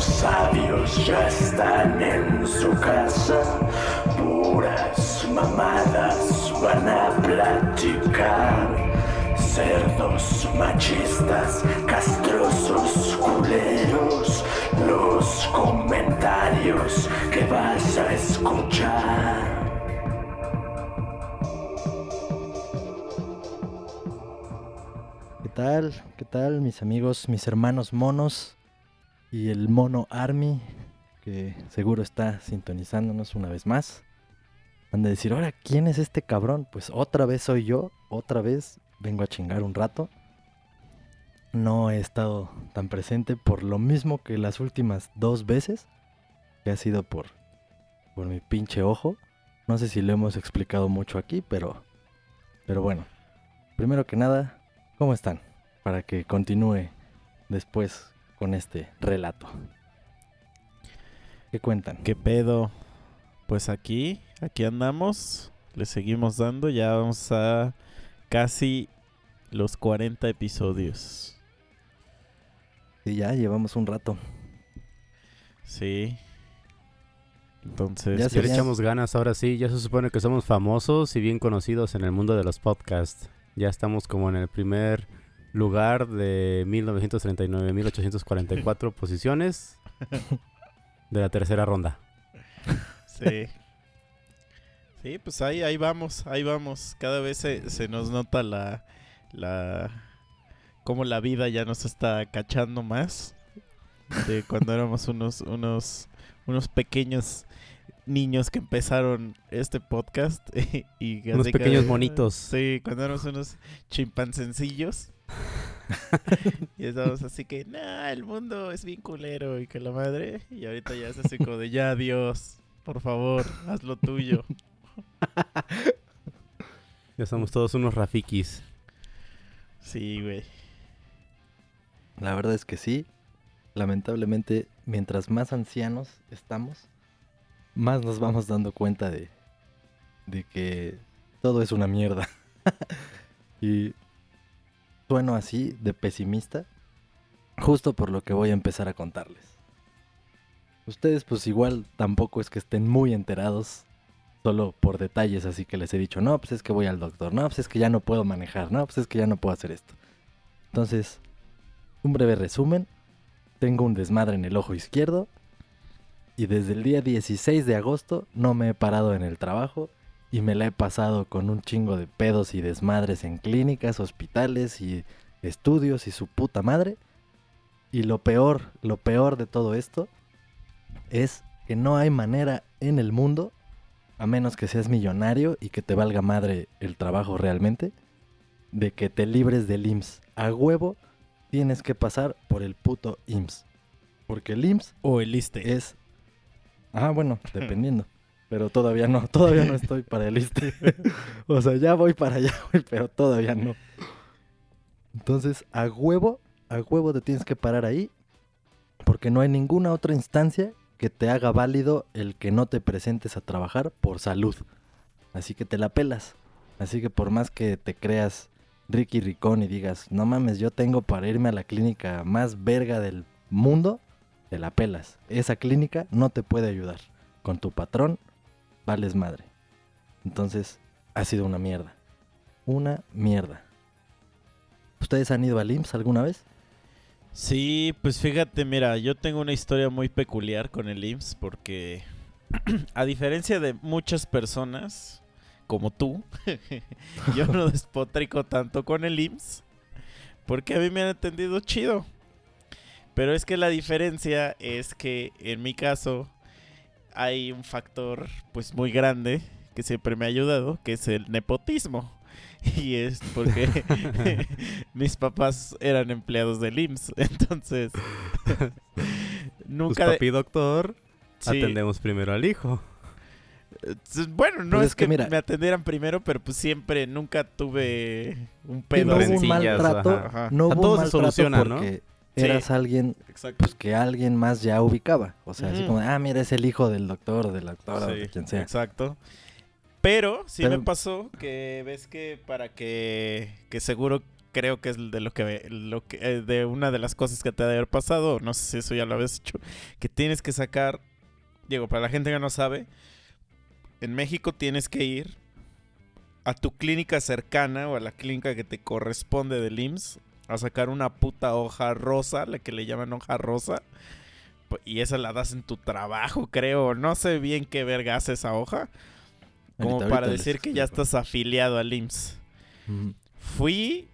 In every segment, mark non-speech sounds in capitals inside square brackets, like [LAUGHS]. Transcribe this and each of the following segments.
Los sabios ya están en su casa, puras mamadas van a platicar. Cerdos machistas, castrosos culeros, los comentarios que vas a escuchar. ¿Qué tal? ¿Qué tal mis amigos, mis hermanos monos y el mono Army que seguro está sintonizándonos una vez más? Han de decir, ahora, ¿quién es este cabrón? Pues otra vez soy yo, otra vez vengo a chingar un rato. No he estado tan presente por lo mismo que las últimas dos veces, que ha sido por, por mi pinche ojo. No sé si lo hemos explicado mucho aquí, pero, pero bueno. Primero que nada, ¿cómo están? Para que continúe después con este relato. ¿Qué cuentan? ¿Qué pedo? Pues aquí, aquí andamos, le seguimos dando, ya vamos a casi los 40 episodios. Sí, ya llevamos un rato. Sí. Entonces, Ya Ya sería- le echamos ganas ahora sí, ya se supone que somos famosos y bien conocidos en el mundo de los podcasts. Ya estamos como en el primer lugar de 1939.844 posiciones de la tercera ronda. sí. Sí, pues ahí, ahí vamos, ahí vamos. Cada vez se, se nos nota la, la, cómo la vida ya nos está cachando más de cuando éramos unos, unos, unos pequeños niños que empezaron este podcast [LAUGHS] y Unos pequeños monitos. Sí, cuando éramos unos chimpansencillos. [LAUGHS] y estábamos así que, nah, el mundo es bien culero y que la madre. Y ahorita ya es así como de, ya, Dios, por favor, haz lo tuyo. [LAUGHS] Ya somos todos unos rafikis. Sí, güey. La verdad es que sí. Lamentablemente, mientras más ancianos estamos, más nos vamos dando cuenta de, de que todo es una mierda. [LAUGHS] y sueno así de pesimista, justo por lo que voy a empezar a contarles. Ustedes pues igual tampoco es que estén muy enterados, solo por detalles, así que les he dicho, no, pues es que voy al doctor, no, pues es que ya no puedo manejar, no, pues es que ya no puedo hacer esto. Entonces, un breve resumen. Tengo un desmadre en el ojo izquierdo. Y desde el día 16 de agosto no me he parado en el trabajo. Y me la he pasado con un chingo de pedos y desmadres en clínicas, hospitales y estudios y su puta madre. Y lo peor, lo peor de todo esto es que no hay manera en el mundo, a menos que seas millonario y que te valga madre el trabajo realmente, de que te libres del IMSS. A huevo tienes que pasar por el puto IMSS. Porque el IMSS O el liste. es... Ah, bueno, [LAUGHS] dependiendo. Pero todavía no, todavía no estoy para el ISSSTE. [LAUGHS] o sea, ya voy para allá, güey, pero todavía no. Entonces, a huevo, a huevo te tienes que parar ahí. Porque no hay ninguna otra instancia que te haga válido el que no te presentes a trabajar por salud. Así que te la pelas. Así que por más que te creas Ricky Ricón y digas, no mames, yo tengo para irme a la clínica más verga del mundo, te la pelas. Esa clínica no te puede ayudar. Con tu patrón, vales madre. Entonces, ha sido una mierda. Una mierda. ¿Ustedes han ido al IMSS alguna vez? Sí, pues fíjate, mira, yo tengo una historia muy peculiar con el IMSS porque [CLEARS THROAT] a diferencia de muchas personas como tú, [LAUGHS] yo no [LAUGHS] despotrico tanto con el IMSS porque a mí me han atendido chido. Pero es que la diferencia es que en mi caso hay un factor pues muy grande que siempre me ha ayudado, que es el nepotismo. [LAUGHS] Y es porque [LAUGHS] [LAUGHS] mis papás eran empleados del IMSS. Entonces, nunca... Pues papi doctor, Sí. atendemos primero al hijo. Bueno, no Pues es, es que que, mira- me atendieran primero, pero pues siempre, nunca tuve un pedo. no hubo un maltrato, ajá. Ajá. no hubo todo un se maltrato soluciona, ¿no? Sí. eras alguien pues que alguien más ya ubicaba. O sea, así como, ah, mira, es el hijo del doctor o de la doctora o Sí, de quien sea. Exacto. Pero sí Pero- me pasó que ves que para que, que seguro creo que es de lo que, lo que eh, de una de las cosas que te ha de haber pasado, no sé si eso ya lo habías hecho, que tienes que sacar, digo, para la gente que no sabe, en México tienes que ir a tu clínica cercana o a la clínica que te corresponde del IMSS a sacar una puta hoja rosa, la que le llaman hoja rosa. Y esa la das en tu trabajo, creo. No sé bien qué verga hace esa hoja. Como Ahorita- para ahorita decir que ya estás afiliado al IMSS. Fui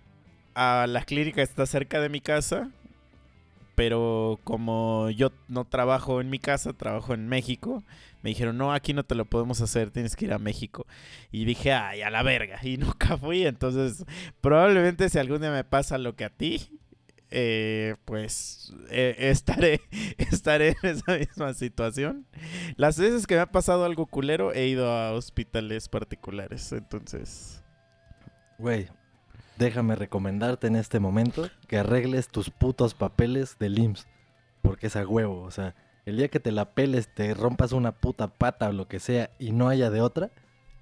a la clínica que está cerca de mi casa, pero como yo no trabajo en mi casa, trabajo en México, me dijeron, no, aquí no te lo podemos hacer, tienes que ir a México. Y dije, ay, a la verga, y [LAUGHS] nunca fui, entonces probablemente si algún día me pasa lo que a ti, eh, pues eh, estaré, [LAUGHS] estaré en esa misma situación. Las veces que me ha pasado algo culero, he ido a hospitales particulares, entonces... Güey, déjame recomendarte en este momento que arregles tus putos papeles del IMSS. Porque es a huevo, o sea, el día que te la peles, te rompas una puta pata o lo que sea y no haya de otra,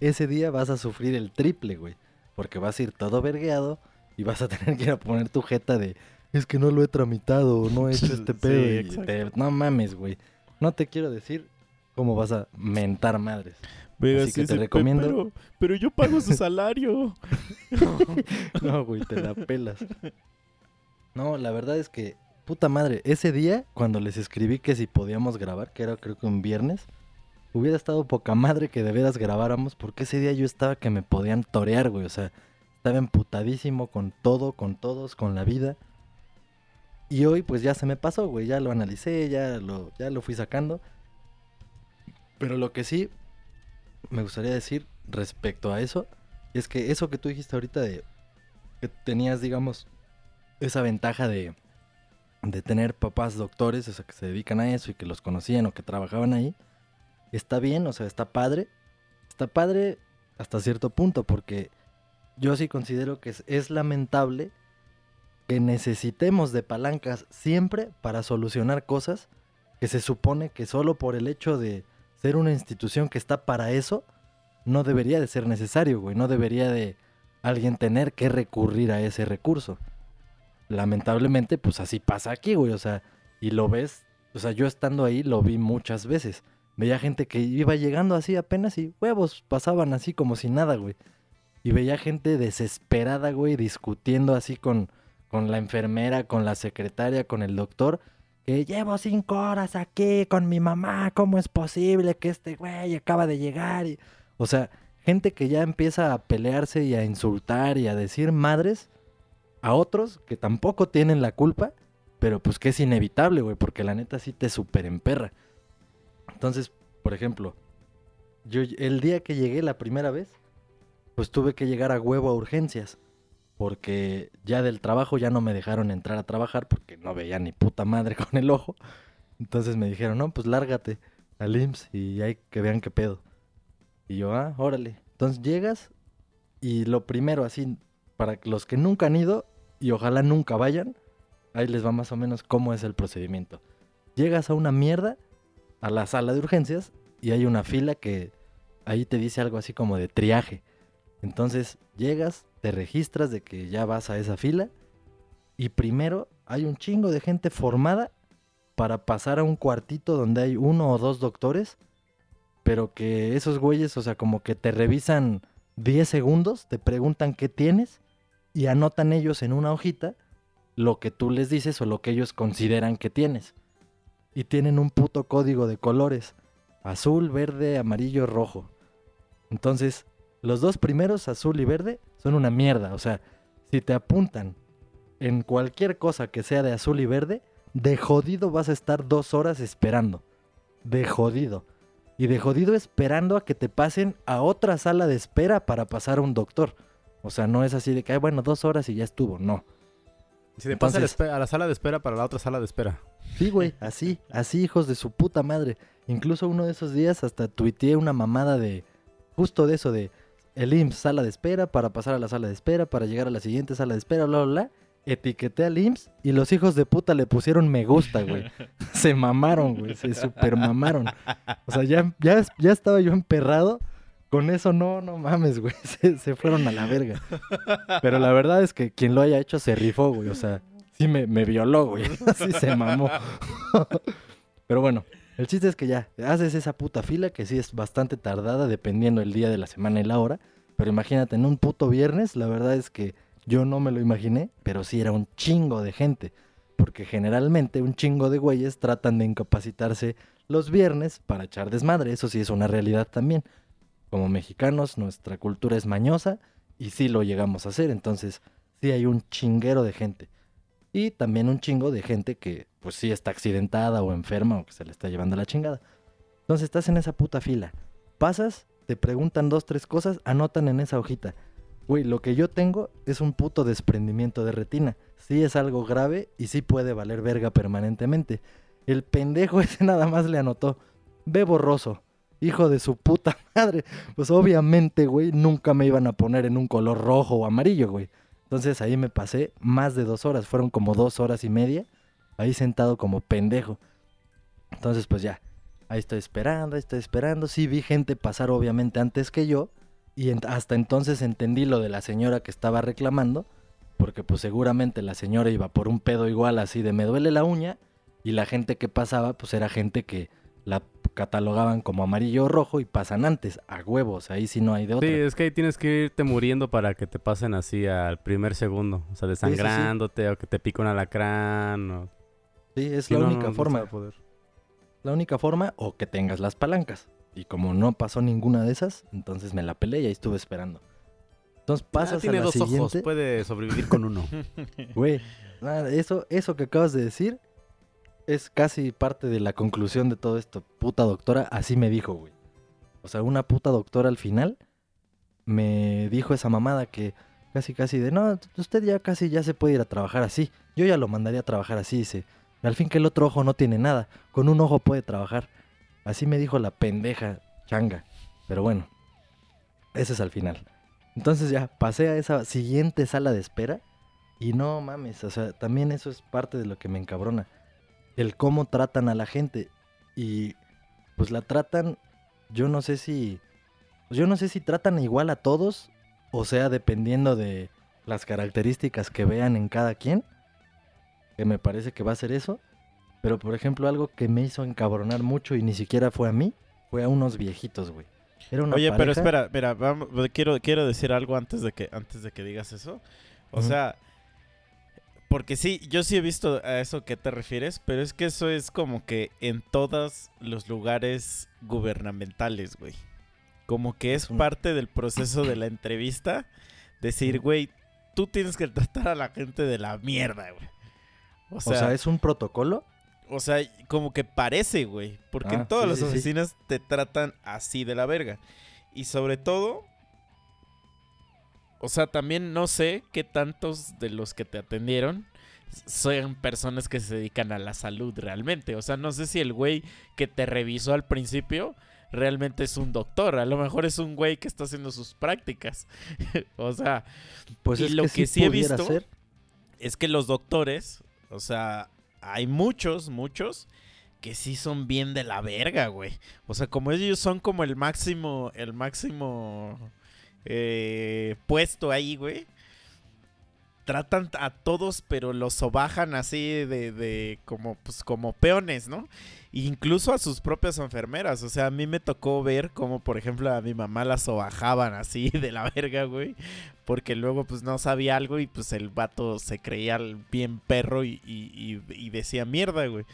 ese día vas a sufrir el triple, güey. Porque vas a ir todo vergueado y vas a [LAUGHS] tener que ir a poner tu jeta de es que no lo he tramitado no he hecho [LAUGHS] este Sí, pedo. y exacto. te- no mames, güey. No te quiero decir cómo vas a mentar madres. Venga, Así que te recomiendo- Pero, pero yo pago su salario. [LAUGHS] No, güey, te la pelas. No, la verdad es que, puta madre, ese día, cuando les escribí que si podíamos grabar, que era creo que un viernes, hubiera estado poca madre que de veras grabáramos, porque ese día yo estaba que me podían torear, güey, o sea, estaba emputadísimo con todo, con todos, con la vida. Y hoy pues ya se me pasó, güey, ya lo analicé, ya lo, ya lo fui sacando. Pero lo que sí me gustaría decir respecto a eso, es que eso que tú dijiste ahorita de que tenías, digamos, esa ventaja de, de tener papás doctores, o sea, que se dedican a eso y que los conocían o que trabajaban ahí, está bien, o sea, está padre. Está padre hasta cierto punto, porque yo sí considero que es, es lamentable que necesitemos de palancas siempre para solucionar cosas que se supone que solo por el hecho de ser una institución que está para eso, no debería de ser necesario, güey. No debería de alguien tener que recurrir a ese recurso. Lamentablemente, pues así pasa aquí, güey. O sea, y lo ves, o sea, yo estando ahí lo vi muchas veces. Veía gente que iba llegando así apenas y huevos pasaban así como si nada, güey. Y veía gente desesperada, güey, discutiendo así con, con la enfermera, con la secretaria, con el doctor. Que llevo cinco horas aquí con mi mamá, ¿cómo es posible que este güey acaba de llegar? O sea, gente que ya empieza a pelearse y a insultar y a decir madres a otros que tampoco tienen la culpa, pero pues que es inevitable, güey, porque la neta sí te super emperra. Entonces, por ejemplo, yo el día que llegué la primera vez, pues tuve que llegar a huevo a urgencias, porque ya del trabajo ya no me dejaron entrar a trabajar porque no veía ni puta madre [LAUGHS] con el ojo. Entonces me dijeron, no, pues lárgate al IMSS y hay que vean qué pedo. Y yo, ah, órale. Entonces llegas y lo primero, así, para los que nunca han ido y ojalá nunca vayan, ahí les va más o menos cómo es el procedimiento. Llegas a una mierda, a la sala de urgencias, y hay una fila que ahí te dice algo así como de triaje. Entonces llegas, te registras de que ya vas a esa fila, y primero hay un chingo de gente formada para pasar a un cuartito donde hay uno o dos doctores pero que esos güeyes, o sea, como que te revisan 10 segundos, te preguntan qué tienes y anotan ellos en una hojita lo que tú les dices o lo que ellos consideran que tienes. Y tienen un puto código de colores, azul, verde, amarillo, rojo. Entonces, los dos primeros, azul y verde, son una mierda. O sea, si te apuntan en cualquier cosa que sea de azul y verde, de jodido vas a estar dos horas esperando. De jodido y de jodido esperando a que te pasen a otra sala de espera para pasar a un doctor. O sea, no es así de que, "Ay, bueno, dos horas y ya estuvo. No. Si te pasa a la Entonces- a la sala de espera para la otra sala de espera. Sí, güey, así, así, hijos de su puta madre. Incluso uno de esos días hasta tuiteé una mamada de, justo de eso, de el IMSS, sala de espera, para pasar a la sala de espera, para llegar a la siguiente sala de espera, bla, bla, bla. Etiqueté al IMSS y los hijos de puta le pusieron me gusta, güey. [LAUGHS] se mamaron, güey, se super mamaron. O sea, ya, ya, ya estaba yo emperrado con eso no, no mames, güey. [LAUGHS] Se, se fueron a la verga. Pero la verdad es que quien lo haya hecho se rifó, güey. O sea, sí me, me violó, güey. [LAUGHS] Así se mamó. Pero bueno, el chiste es que ya, haces esa puta fila que sí es bastante tardada dependiendo el día de la semana y la hora. Pero imagínate, en un puto viernes, la verdad es que yo no me lo imaginé, pero sí era un chingo de gente. Porque generalmente un chingo de güeyes tratan de incapacitarse los viernes para echar desmadre. Eso sí es una realidad también. Como mexicanos, nuestra cultura es mañosa y sí lo llegamos a hacer. Entonces, sí hay un chinguero de gente. Y también un chingo de gente que, pues sí está accidentada o enferma o que se le está llevando la chingada. Entonces estás en esa puta fila. Pasas, te preguntan dos, tres cosas, anotan en esa hojita. Güey, lo que yo tengo es un puto desprendimiento de retina. Sí es algo grave y sí puede valer verga permanentemente. El pendejo [LAUGHS] ese nada más le anotó. Ve borroso. Hijo de su puta [LAUGHS] madre. Pues obviamente, güey, nunca me iban a poner en un color rojo o amarillo, güey. Entonces ahí me pasé más de dos horas. Fueron como dos horas y media. Ahí sentado como pendejo. Entonces, pues ya. Ahí estoy esperando, ahí estoy esperando. Sí vi gente pasar obviamente antes que yo. Y hasta entonces entendí lo de la señora que estaba reclamando. Porque pues seguramente la señora iba por un pedo igual así de me duele la uña. Y la gente que pasaba pues era gente que la catalogaban como amarillo o rojo y pasan antes. A huevos, ahí sí no hay de otra. Sí, es que ahí tienes que irte muriendo para que te pasen así al primer segundo. O sea, sí, sí. desangrándote o que te pique un alacrán. O... Sí, es la no, única no, forma. poder. La única forma o que tengas las palancas. Y como no pasó ninguna de esas, entonces me la peleé y ahí estuve esperando. Entonces Ah, pasas tiene a la dos ojos, siguiente. puede sobrevivir con uno. [LAUGHS] Güey, eso, eso que acabas de decir es casi parte de la conclusión de todo esto. Puta doctora, así me dijo, güey. O sea, una puta doctora al final me dijo esa mamada que casi casi de, no, usted ya casi ya se puede ir a trabajar así. Yo ya lo mandaría a trabajar así, dice. Al fin que el otro ojo no tiene nada, con un ojo puede trabajar. Así me dijo la pendeja changa. Pero bueno, ese es al final. Entonces ya pasé a esa siguiente sala de espera y no mames, o sea, también eso es parte de lo que me encabrona. El cómo tratan a la gente y pues la tratan, yo no sé si, pues, yo no sé si tratan igual a todos o sea, dependiendo de las características que vean en cada quien, que me parece que va a ser eso. Pero por ejemplo, algo que me hizo encabronar mucho y ni siquiera fue a mí, fue a unos viejitos, güey. Era una Oye, pero espera, mira, vamos, quiero, quiero decir algo antes de que, antes de que digas eso. O sea, porque sí, yo sí he visto a eso que te refieres, pero es que eso es como que en todos los lugares gubernamentales, güey. Como que es parte del proceso de la entrevista decir, güey, tú tienes que tratar a la gente de la mierda, güey. O o sea, es un protocolo. o sea, como que parece, güey. Porque Ah, en todas sí, las sí. oficinas te tratan así de la verga. Y sobre todo, o sea, también no sé qué tantos de los que te atendieron sean personas que se dedican a la salud realmente. O sea, no sé si el güey que te revisó al principio realmente es un doctor. A lo mejor es un güey que está haciendo sus prácticas. [LAUGHS] o sea, Pues Y es lo que, que sí, sí he visto- ser. es que los doctores, o sea, hay muchos, muchos que sí son bien de la verga, güey. O sea, como ellos son como el máximo, el máximo eh, puesto ahí, güey. Tratan a todos, pero los sobajan así de, de como, pues, como peones, ¿no? Incluso a sus propias enfermeras. O sea, a mí me tocó ver como, por ejemplo, a mi mamá la sobajaban así [LAUGHS] de la verga, güey porque luego pues no sabía algo y pues el vato se creía bien perro y, y- y- decía mierda, güey.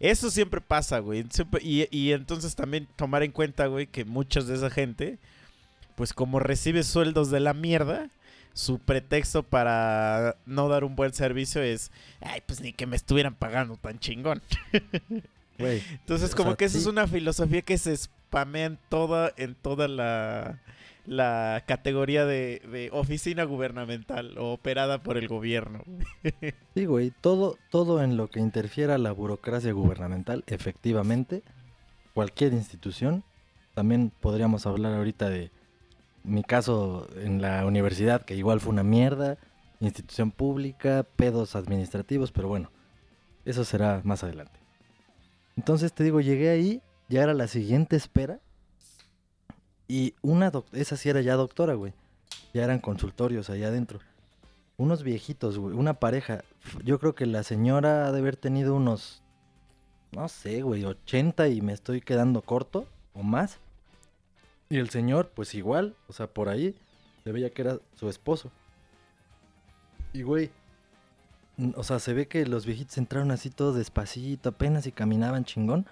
Eso siempre pasa, güey. Siempre- y entonces también tomar en cuenta, güey, que muchas de esa gente, pues como recibe sueldos de la mierda, su pretexto para no dar un buen servicio es, ay, pues ni que me estuvieran pagando tan chingón. [LAUGHS] Entonces, como sea, que esa sí. es una filosofía que se spamea en toda, en toda la, la categoría de, de oficina gubernamental o operada por el gobierno. [LAUGHS] Sí, güey, todo, todo en lo que interfiera la burocracia gubernamental, efectivamente, cualquier institución, también podríamos hablar ahorita de mi caso en la universidad, que igual fue una mierda, institución pública, pedos administrativos, pero bueno, eso será más adelante. Entonces te digo, llegué ahí, ya era la siguiente espera, Y una esa sí era ya doctora, güey. Ya eran consultorios allá adentro. Unos viejitos, güey, una pareja. Yo creo que la señora ha de haber tenido unos, no sé, güey, 80 y me estoy quedando corto o más. Y el señor, pues igual, o sea, por ahí se veía que era su esposo. Y güey, o sea, se ve que los viejitos entraron así todo despacito, apenas y caminaban chingón.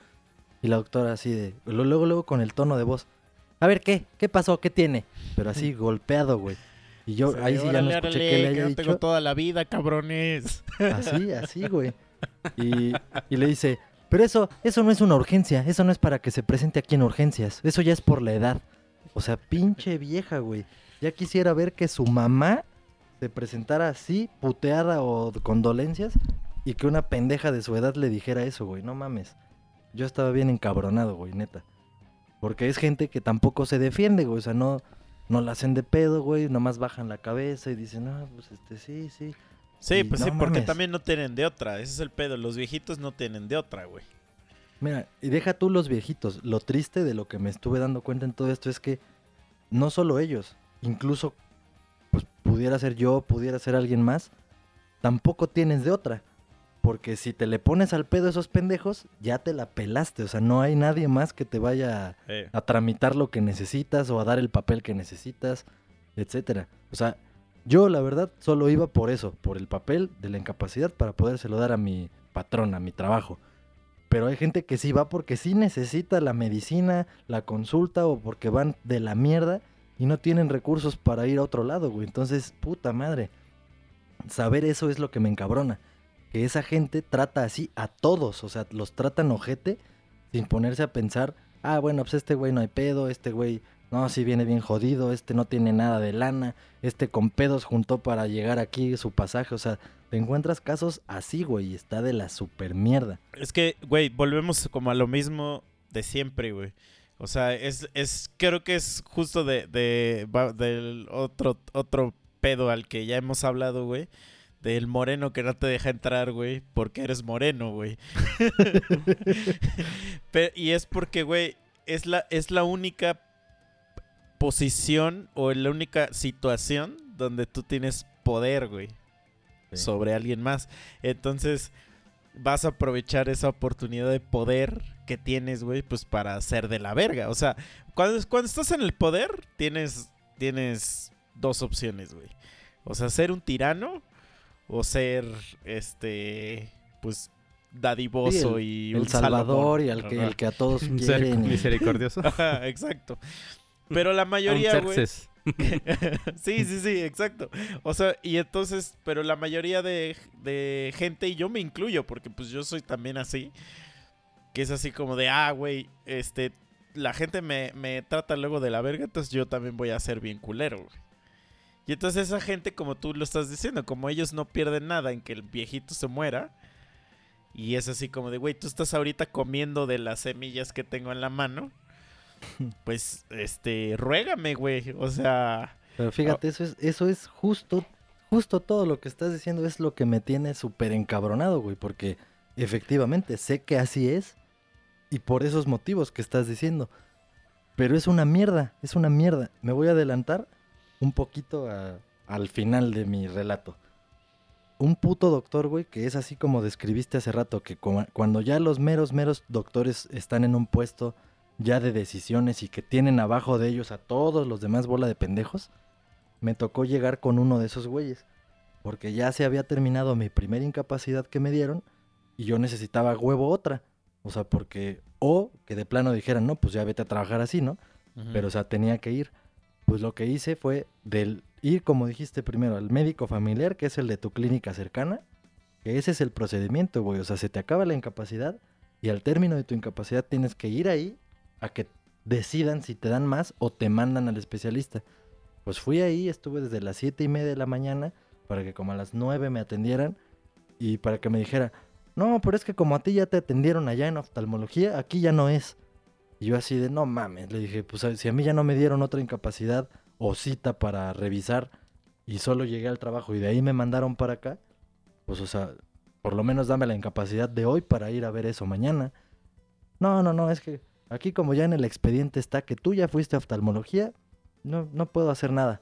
Y la doctora así de, luego, luego con el tono de voz. A ver, ¿qué? ¿Qué pasó? ¿Qué tiene? Pero así [LAUGHS] golpeado, güey. Y yo ahí sí ya no escuché que le que haya yo tengo dicho. toda la vida, cabrones. Así, así, güey. [LAUGHS] Y, y le dice, pero eso, eso no es una urgencia, eso no es para que se presente aquí en urgencias, eso ya es por la edad. O sea, pinche vieja, güey. Ya quisiera ver que su mamá se presentara así, puteada o con dolencias, y que una pendeja de su edad le dijera eso, güey. No mames. Yo estaba bien encabronado, güey, neta. Porque es gente que tampoco se defiende, güey. O sea, no, no la hacen de pedo, güey. Nomás bajan la cabeza y dicen, ah, pues este, sí, sí. Sí, Y pues no sí, porque mames. también no tienen de otra. Ese es el pedo. Los viejitos no tienen de otra, güey. Mira, y deja tú los viejitos. Lo triste de lo que me estuve dando cuenta en todo esto es que no solo ellos, incluso pues pudiera ser yo, pudiera ser alguien más, tampoco tienes de otra. Porque si te le pones al pedo a esos pendejos, ya te la pelaste. O sea, no hay nadie más que te vaya Eh, a tramitar lo que necesitas o a dar el papel que necesitas, etcétera. O sea, yo la verdad solo iba por eso, por el papel de la incapacidad para podérselo dar a mi patrón, a mi trabajo. Pero hay gente que sí va porque sí necesita la medicina, la consulta o porque van de la mierda y no tienen recursos para ir a otro lado, güey. Entonces, puta madre. Saber eso es lo que me encabrona. Que esa gente trata así a todos, o sea, los tratan ojete sin ponerse a pensar, ah, bueno, pues este güey no hay pedo, este güey, no, sí viene bien jodido, este no tiene nada de lana, este con pedos juntó para llegar aquí su pasaje, o sea, te encuentras casos así, güey, y está de la super mierda. Es que, güey, volvemos como a lo mismo de siempre, güey. O sea, es, es creo que es justo de, de del otro, otro pedo al que ya hemos hablado, güey. Del moreno que no te deja entrar, güey, porque eres moreno, güey. [LAUGHS] [LAUGHS] Y es porque, güey, es la, es la única posición o la única situación donde tú tienes poder, güey, sobre alguien más. Entonces, vas a aprovechar esa oportunidad de poder que tienes, güey, pues para hacer de la verga. O sea, cuando, cuando estás en el poder, tienes, tienes dos opciones, güey. O sea, ser un tirano o ser, este, pues, dadivoso y un El Salvador y al que, el que a todos [LAUGHS] ser quieren. misericordioso. Ajá, exacto. Pero la mayoría, güey. [LAUGHS] Sí, sí, sí, exacto. O sea, y entonces, pero la mayoría de, de gente, y yo me incluyo, porque pues yo soy también así, que es así como de, ah, güey, este, la gente me, me trata luego de la verga, entonces yo también voy a ser bien culero, güey. Y entonces esa gente, como tú lo estás diciendo, como ellos no pierden nada en que el viejito se muera, y es así como de, güey, tú estás ahorita comiendo de las semillas que tengo en la mano, [LAUGHS] pues, este, ruégame, güey, o sea... Pero fíjate, eso es, eso es justo, justo todo lo que estás diciendo es lo que me tiene súper encabronado, güey, porque efectivamente sé que así es y por esos motivos que estás diciendo. Pero es una mierda, es una mierda. Me voy a adelantar un poquito a- al final de mi relato. Un puto doctor, güey, que es así como describiste hace rato, que cu- cuando ya los meros, meros doctores están en un puesto ya de decisiones y que tienen abajo de ellos a todos los demás bola de pendejos, me tocó llegar con uno de esos güeyes. Porque ya se había terminado mi primera incapacidad que me dieron y yo necesitaba huevo otra. O sea, porque, o que de plano dijeran, no, pues ya vete a trabajar así, ¿no? Pero, o sea, tenía que ir. Pues lo que hice fue del ir, como dijiste primero, al médico familiar, que es el de tu clínica cercana, que ese es el procedimiento, güey. O sea, se te acaba la incapacidad y al término de tu incapacidad tienes que ir ahí a que decidan si te dan más o te mandan al especialista. Pues fui ahí, estuve desde las siete y media de la mañana para que como a las 9 me atendieran y para que me dijera, no, pero es que como a ti ya te atendieron allá en oftalmología, aquí ya no es. Y yo así de, no mames, le dije, pues si a mí ya no me dieron otra incapacidad o cita para revisar y solo llegué al trabajo y de ahí me mandaron para acá, pues o sea, por lo menos dame la incapacidad de hoy para ir a ver eso mañana. No, no, no, es que aquí como ya en el expediente está que tú ya fuiste a oftalmología, no, no puedo hacer nada.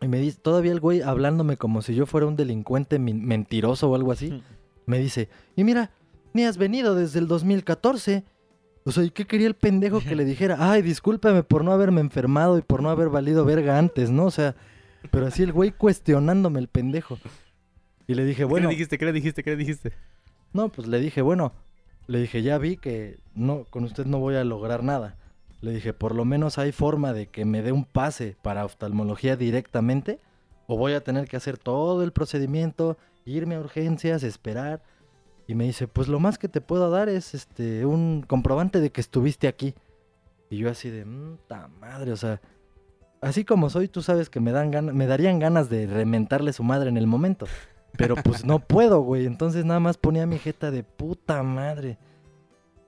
Y me dice, todavía el güey hablándome como si yo fuera un delincuente mentiroso o algo así, me dice, y mira, ni has venido desde el 2014. O sea, ¿y qué quería el pendejo que le [LAUGHS] dijera? Ay, discúlpame por no haberme enfermado y por no haber valido verga antes, ¿no? O sea, pero así el güey cuestionándome el pendejo. Y le dije, ¿Qué bueno, le dijiste? ¿Qué le dijiste? ¿Qué le dijiste? no, pues le dije, bueno, le dije, ya vi que no, con usted no voy a lograr nada. Le dije, por lo menos hay forma de que me dé un pase para oftalmología directamente, o voy a tener que hacer todo el procedimiento, irme a urgencias, esperar. Y me dice, pues lo más que te puedo dar es este un comprobante de que estuviste aquí. Y yo así de, ta madre, o sea, así como soy, tú sabes que me dan me darían ganas de rementarle su madre en el momento. Pero pues no puedo, güey. Entonces nada más ponía mi jeta de puta madre.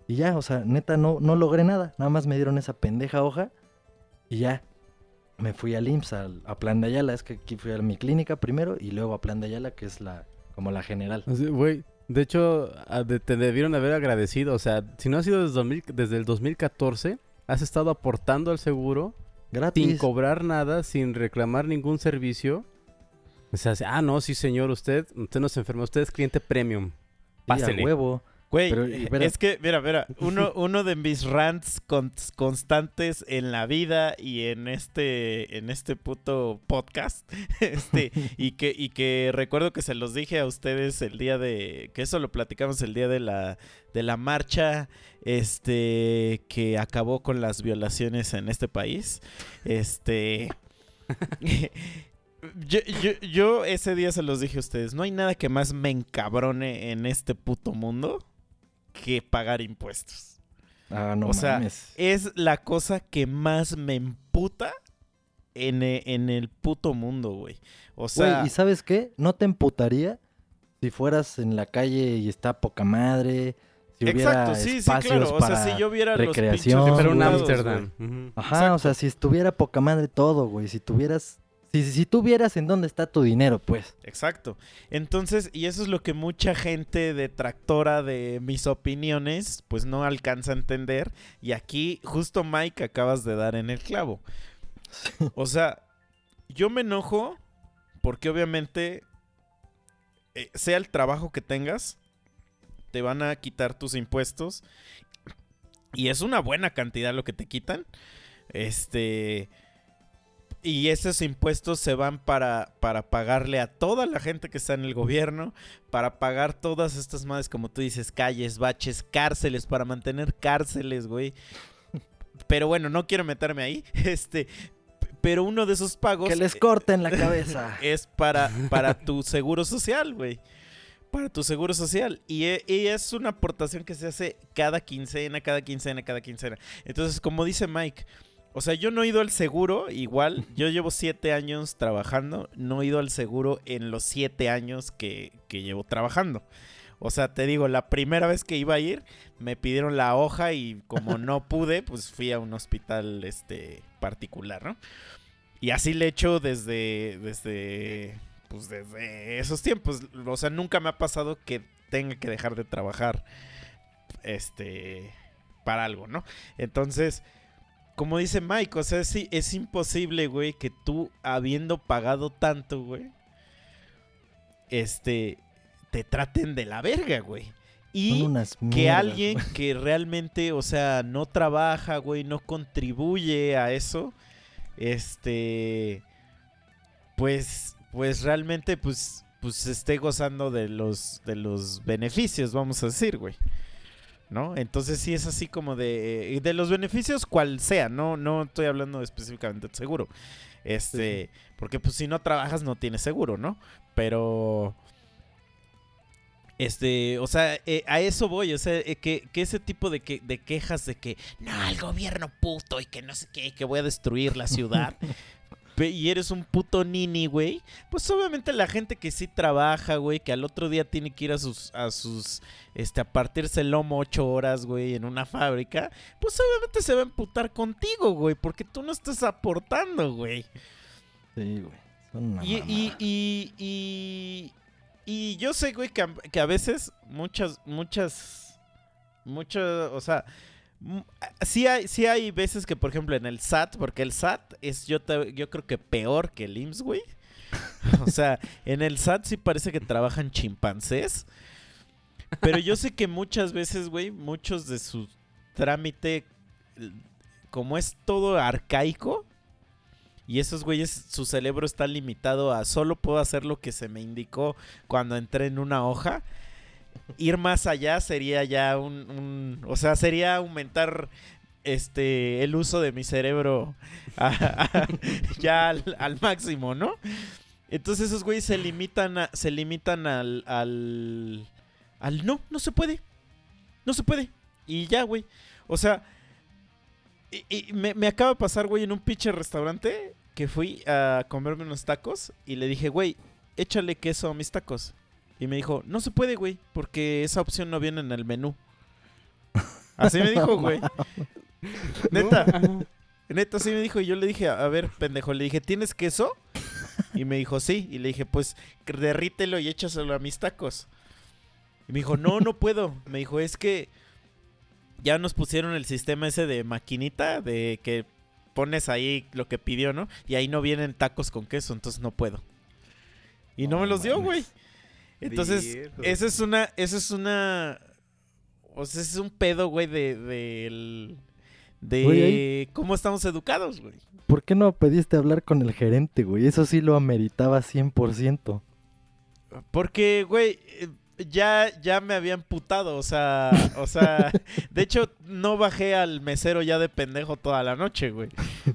Y ya, o sea, neta no, no logré nada. Nada más me dieron esa pendeja hoja. Y ya. Me fui al IMSS, al- a Plan de Ayala. Es que aquí fui a mi clínica primero y luego a Plan de Ayala, que es la como la general. Güey, de hecho, te debieron haber agradecido. O sea, si no ha sido desde, 2000 desde el 2014, has estado aportando al seguro sin Gratis. cobrar nada, sin reclamar ningún servicio. O sea, ah, no, sí, señor, usted, usted no se enferma, usted es cliente premium. Pásele. huevo. Güey, Pero, es que, mira, mira, uno, uno de mis rants con- constantes en la vida y en este, en este puto podcast, [LAUGHS] este, y que, y que recuerdo que se los dije a ustedes el día de, que eso lo platicamos el día de la, de la marcha, este, que acabó con las violaciones en este país, este... [LAUGHS] [LAUGHS] Yo, yo, yo ese día se los dije a ustedes, no hay nada que más me encabrone en este puto mundo que pagar impuestos. Ah, no o sea, mames. Es la cosa que más me emputa en, e- en el puto mundo, güey. O sea, Güey, ¿y sabes qué? ¿No te emputaría si fueras en la calle y está poca madre? Si hubiera exacto, sí, sí, espacios claro. O sea, para si yo viera recreación, los. Ujú. Ajá, Exacto. o sea, si estuviera poca madre todo, güey. Si tuvieras. Si, si tuvieras en dónde está tu dinero, pues. Exacto. Entonces, y eso es lo que mucha gente detractora de mis opiniones, pues no alcanza a entender. Y aquí, justo Mike, acabas de dar en el clavo. O sea, yo me enojo porque obviamente, eh, sea el trabajo que tengas, te van a quitar tus impuestos. Y es una buena cantidad lo que te quitan. Este. Y esos impuestos se van para, para pagarle a toda la gente que está en el gobierno, para pagar todas estas madres, como tú dices, calles, baches, cárceles, para mantener cárceles, güey. Pero bueno, no quiero meterme ahí. [LAUGHS] Este, pero uno de esos pagos Que les corten la [LAUGHS] cabeza. es para, para tu seguro social, güey. Para tu seguro social. Y, e- y es una aportación que se hace cada quincena, cada quincena, cada quincena. Entonces, como dice Mike, o sea, yo no he ido al seguro, igual, yo llevo siete años trabajando, no he ido al seguro en los siete años que, que llevo trabajando. O sea, te digo, la primera vez que iba a ir, me pidieron la hoja y como no [LAUGHS] pude, pues fui a un hospital este particular, ¿no? Y así le he hecho desde, desde, pues desde esos tiempos. O sea, nunca me ha pasado que tenga que dejar de trabajar, este, para algo, ¿no? Entonces, como dice Mike, o sea, sí, es imposible, güey, que tú, habiendo pagado tanto, güey, este, te traten de la verga, güey. Y unas que alguien que realmente, o sea, no trabaja, güey, no contribuye a eso, este, pues, pues realmente, pues, pues esté gozando de los, de los beneficios, vamos a decir, güey. ¿No? Entonces sí es así como de, de los beneficios cual sea, no, no estoy hablando específicamente de seguro. Este, porque pues si no trabajas no tienes seguro, ¿no? Pero, este, o sea, eh, a eso voy, o sea, eh, que, que ese tipo de, que, de quejas de que, no, el gobierno puto y que no sé qué, que voy a destruir la ciudad. [LAUGHS] y eres un puto nini, güey. Pues obviamente la gente que sí trabaja, güey, que al otro día tiene que ir a sus, a sus, este, a partirse el lomo ocho horas, güey, en una fábrica, pues obviamente se va a emputar contigo, güey, porque tú no estás aportando, güey. Sí, güey. Y, y, y, y, y yo sé, güey, que a, que a veces muchas, muchas, muchas, o sea, Sí hay, sí hay veces que, por ejemplo, en el SAT, porque el SAT es yo, yo creo que peor que el IMSS, güey. [LAUGHS] O sea, en el SAT sí parece que trabajan chimpancés. Pero yo sé que muchas veces, güey, muchos de su trámite, como es todo arcaico, y esos güeyes, su cerebro está limitado a solo puedo hacer lo que se me indicó cuando entré en una hoja. Ir más allá sería ya un, o sea, sería aumentar este el uso de mi cerebro ya al, máximo, ¿no? Entonces esos güeyes se limitan a, se limitan al, al al no, no se puede. No se puede. Y ya, güey. O sea, y, y me, me acaba de pasar, güey, en un pinche restaurante que fui a comerme unos tacos y le dije, güey, échale queso a mis tacos. Y me dijo, no se puede, güey, porque esa opción no viene en el menú. Así me dijo, güey. [LAUGHS] Neta, neta, así me dijo. Y yo le dije, a ver, pendejo, le dije, ¿tienes queso? Y me dijo, sí. Y le dije, pues derrítelo y échaselo a mis tacos. Y me dijo, no, no puedo. Me dijo, es que ya nos pusieron el sistema ese de maquinita, de que pones ahí lo que pidió, ¿no? Y ahí no vienen tacos con queso, entonces no puedo. Y no, No me los dio, güey. Entonces, esa es una, esa es una, o sea, es un pedo, güey, de, de, Güey, ahí- cómo estamos educados, güey. ¿Por qué no pediste hablar con el gerente, güey? Eso sí lo ameritaba 100%. Porque, güey, eh, ya, ya me había emputado, o sea, o sea, [LAUGHS] de hecho, no bajé al mesero ya de pendejo toda la noche, güey.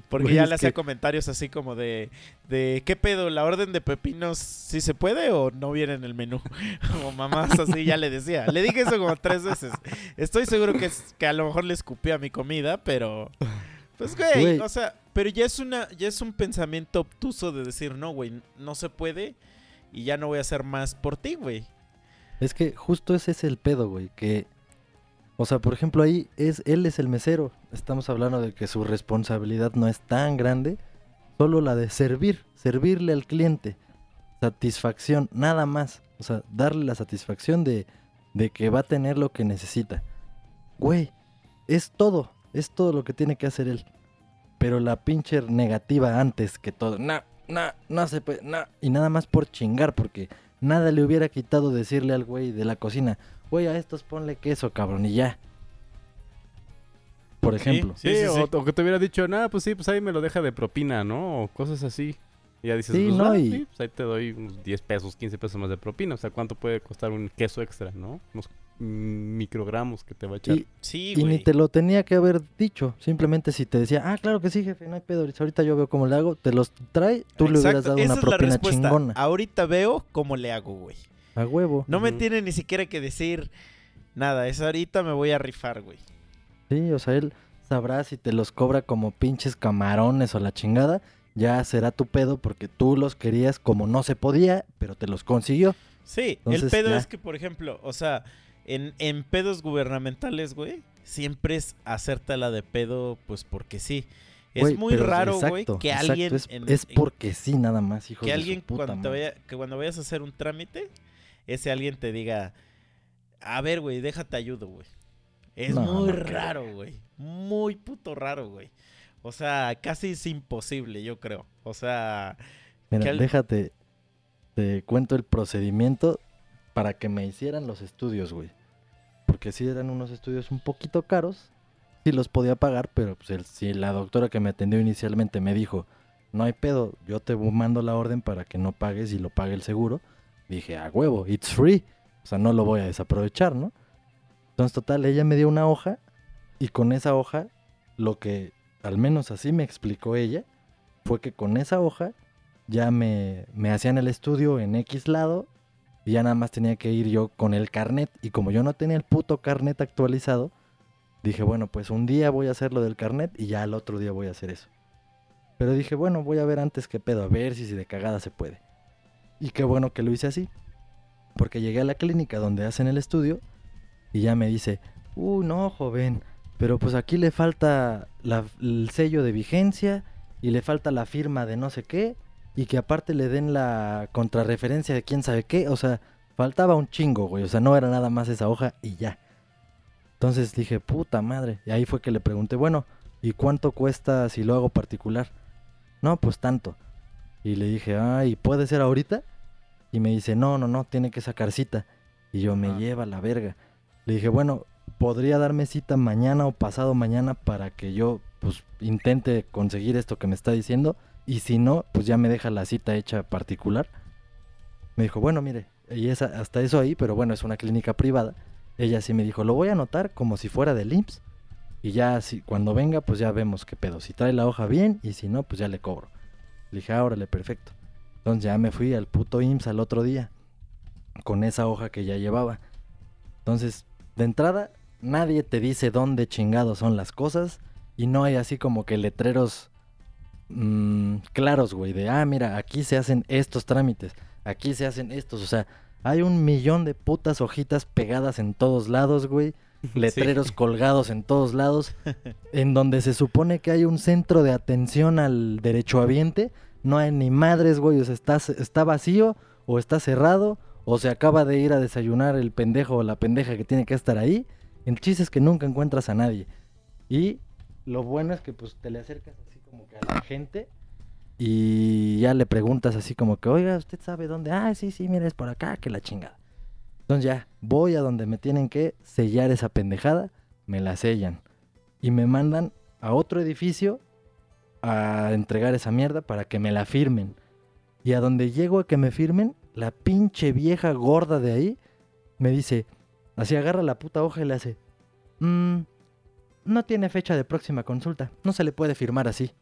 Porque Güey, ya le hacía que- comentarios así como de, de, ¿qué pedo? ¿La orden de pepinos sí se puede o no viene en el menú? [LAUGHS] Como mamás así ya le decía. Le dije eso como tres veces. Estoy seguro que, es- que a lo mejor le escupí a mi comida, pero... Pues, güey, Güey. o sea, pero ya es una, ya es un pensamiento obtuso de decir, no, güey, no se puede y ya no voy a hacer más por ti, güey. Es que justo ese es el pedo, güey, que... O sea, por ejemplo, ahí es él es el mesero. Estamos hablando de que su responsabilidad no es tan grande, solo la de servir, servirle al cliente. Satisfacción, nada más. O sea, darle la satisfacción de, de que va a tener lo que necesita. Güey, es todo, es todo lo que tiene que hacer él. Pero la pinche negativa antes que todo, no, no, no se no. Y nada más por chingar, porque nada le hubiera quitado decirle al güey de la cocina, güey, a estos ponle queso, cabrón, y ya. Por ejemplo. Sí, Sí, sí, o, sí. o que te hubiera dicho, nada, pues sí, pues ahí me lo deja de propina, ¿no? O cosas así. Y ya dices, Sí, pues, no, ah, y- sí, pues ahí te doy unos 10 pesos, 15 pesos más de propina. O sea, ¿cuánto puede costar un queso extra, no? Unos microgramos que te va a echar. Y, Sí, y ni te lo tenía que haber dicho. Simplemente si te decía, ah, claro que sí, jefe, no hay pedo. Ahorita yo veo cómo le hago, te los trae, tú le hubieras dado esa una es la propina respuesta. chingona. Ahorita veo cómo le hago, güey. A huevo. No me tiene ni siquiera que decir nada. Es ahorita me voy a rifar, güey. Sí, o sea, él sabrá si te los cobra como pinches camarones o la chingada. Ya será tu pedo porque tú los querías como no se podía, pero te los consiguió. Sí, el pedo ya. es que, por ejemplo, o sea, en, en pedos gubernamentales, güey, siempre es hacértela de pedo, pues porque sí. Es muy raro, güey, que exacto, alguien... Es, en- es en- porque sí, nada más, hijo que de alguien su puta cuando, te madre. vaya, que cuando vayas a hacer un trámite, ese alguien te diga, a ver, güey, déjate ayudo, güey. Es No, muy no raro, güey. Muy puto raro, güey. O sea, casi es imposible, yo creo. O sea, Mira, que al- déjate, te cuento el procedimiento para que me hicieran los estudios, güey. Porque sí eran unos estudios un poquito caros, sí los podía pagar, pero pues si la doctora que me atendió inicialmente me dijo, no hay pedo, yo te mando la orden para que no pagues y lo pague el seguro, dije, a huevo, it's free, o sea, no lo voy a desaprovechar, ¿no? Entonces, total, ella me dio una hoja y con esa hoja, lo que al menos así me explicó ella, fue que con esa hoja ya me hacían el estudio en X lado y ya nada más tenía que ir yo con el carnet. Y como yo no tenía el puto carnet actualizado, dije, bueno, pues un día voy a hacer lo del carnet y ya al otro día voy a hacer eso. Pero dije, bueno, voy a ver antes qué pedo, a ver si, si de cagada se puede. Y qué bueno que lo hice así. Porque llegué a la clínica donde hacen el estudio y ya me dice, uh, no, joven, pero pues aquí le falta el sello de vigencia y le falta la firma de no sé qué y que aparte le den la contrarreferencia de quién sabe qué, o sea, faltaba un chingo, güey, o sea, no era nada más esa hoja y ya. Entonces dije, puta madre. Y ahí fue que le pregunté, bueno, ¿y cuánto cuesta si lo hago particular? No, pues tanto. Y le dije, ay, ¿puede ser ahorita? Y me dice, no, no, no, tiene que sacar cita. Y yo, me Ajá. lleva la verga. Le dije, bueno, ¿podría darme cita mañana o pasado mañana para que yo, pues, intente conseguir esto que me está diciendo? Y si no, pues ya me deja la cita hecha particular. Me dijo, bueno, mire, y esa, hasta eso ahí, pero bueno, es una clínica privada. Ella sí me dijo, lo voy a anotar como si fuera del IMSS. Y ya, cuando venga, pues ya vemos qué pedo. Si trae la hoja bien y si no, pues ya le cobro. Le dije, ah, órale, perfecto. Entonces ya me fui al puto IMSS al otro día. Con esa hoja que ya llevaba. Entonces, de entrada, nadie te dice dónde chingados son las cosas. Y no hay así como que letreros mm, claros, güey. De, ah, mira, aquí se hacen estos trámites. Aquí se hacen estos. O sea, hay un millón de putas hojitas pegadas en todos lados, güey. [LAUGHS] Letreros colgados en todos lados. en donde se supone que hay un centro de atención al derechohabiente. No hay ni madres, güey. O sea, está, está vacío o está cerrado. O se acaba de ir a desayunar el pendejo o la pendeja que tiene que estar ahí. El chiste es que nunca encuentras a nadie. Y lo bueno es que pues te le acercas así como que a la gente y ya le preguntas así como que, oiga, ¿usted sabe dónde? Ah, sí, sí, mira, es por acá, que la chingada. Entonces ya, voy a donde me tienen que sellar esa pendejada, me la sellan. Y me mandan a otro edificio a entregar esa mierda para que me la firmen. Y a donde llego a que me firmen, la pinche vieja gorda de ahí me dice, así agarra la puta hoja y le hace, "Mm, no tiene fecha de próxima consulta, no se le puede firmar así.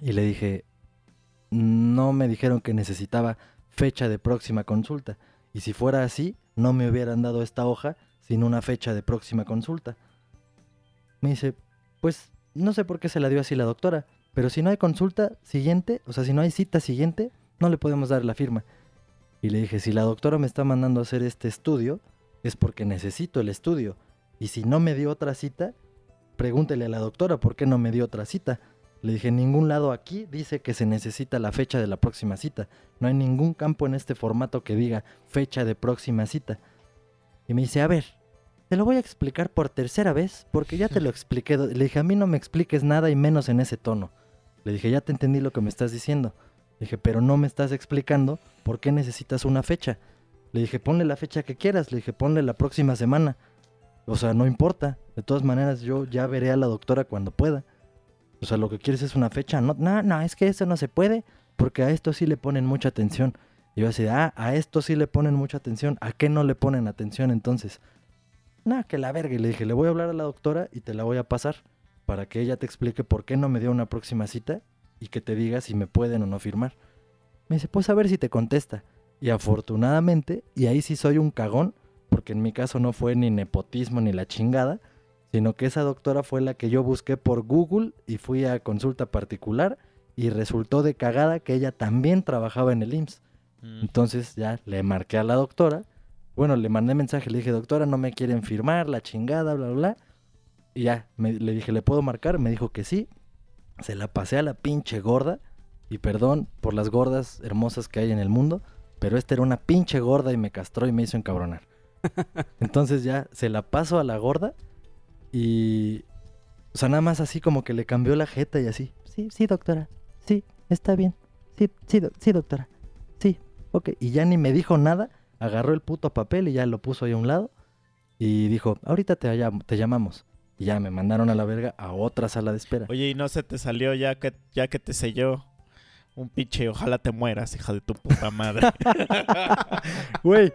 Y le dije, no me dijeron que necesitaba fecha de próxima consulta. Y si fuera así, no me hubieran dado esta hoja sin una fecha de próxima consulta. Me dice, pues no sé por qué se la dio así la doctora, pero si no hay consulta siguiente, o sea, si no hay cita siguiente, no le podemos dar la firma. Y le dije, si la doctora me está mandando a hacer este estudio, es porque necesito el estudio. Y si no me dio otra cita, pregúntele a la doctora por qué no me dio otra cita. Le dije, en ningún lado aquí dice que se necesita la fecha de la próxima cita. No hay ningún campo en este formato que diga fecha de próxima cita. Y me dice, a ver, te lo voy a explicar por tercera vez, porque ya te lo expliqué. do-". Le dije, a mí no me expliques nada y menos en ese tono. Le dije, ya te entendí lo que me estás diciendo. Le dije, pero no me estás explicando por qué necesitas una fecha. Le dije, ponle la fecha que quieras. Le dije, ponle la próxima semana. O sea, no importa. De todas maneras, yo ya veré a la doctora cuando pueda. O sea, lo que quieres es una fecha. No, no, no, es que eso no se puede, porque a esto sí le ponen mucha atención. Y yo así, ah, a esto sí le ponen mucha atención. ¿A qué no le ponen atención entonces? Nah, que la verga. Y le dije, le voy a hablar a la doctora y te la voy a pasar para que ella te explique por qué no me dio una próxima cita y que te diga si me pueden o no firmar. Me dice, pues a ver si te contesta. Y afortunadamente, y ahí sí soy un cagón, porque en mi caso no fue ni nepotismo ni la chingada, sino que esa doctora fue la que yo busqué por Google y fui a consulta particular y resultó de cagada que ella también trabajaba en el IMSS. Mm. Entonces ya le marqué a la doctora. Bueno, le mandé mensaje, le dije, doctora, no me quieren firmar, la chingada, bla, bla, bla. Y ya, me- le dije, ¿le puedo marcar? Me dijo que sí. Se la pasé a la pinche gorda. Y perdón por las gordas hermosas que hay en el mundo. Pero esta era una pinche gorda y me castró y me hizo encabronar. Entonces ya se la paso a la gorda. Y... O sea, nada más así como que le cambió la jeta y así. Sí, sí, doctora. Sí, está bien. Sí, sí, doc- sí, doctora. Sí, ok. Y ya ni me dijo nada. Agarró el puto papel y ya lo puso ahí a un lado. Y dijo, ahorita te, llam- te llamamos. Y ya me mandaron a la verga a otra sala de espera. Oye, ¿y no se te salió ya que, ya que te selló un pinche ojalá te mueras, hija de tu puta madre? [LAUGHS] Güey,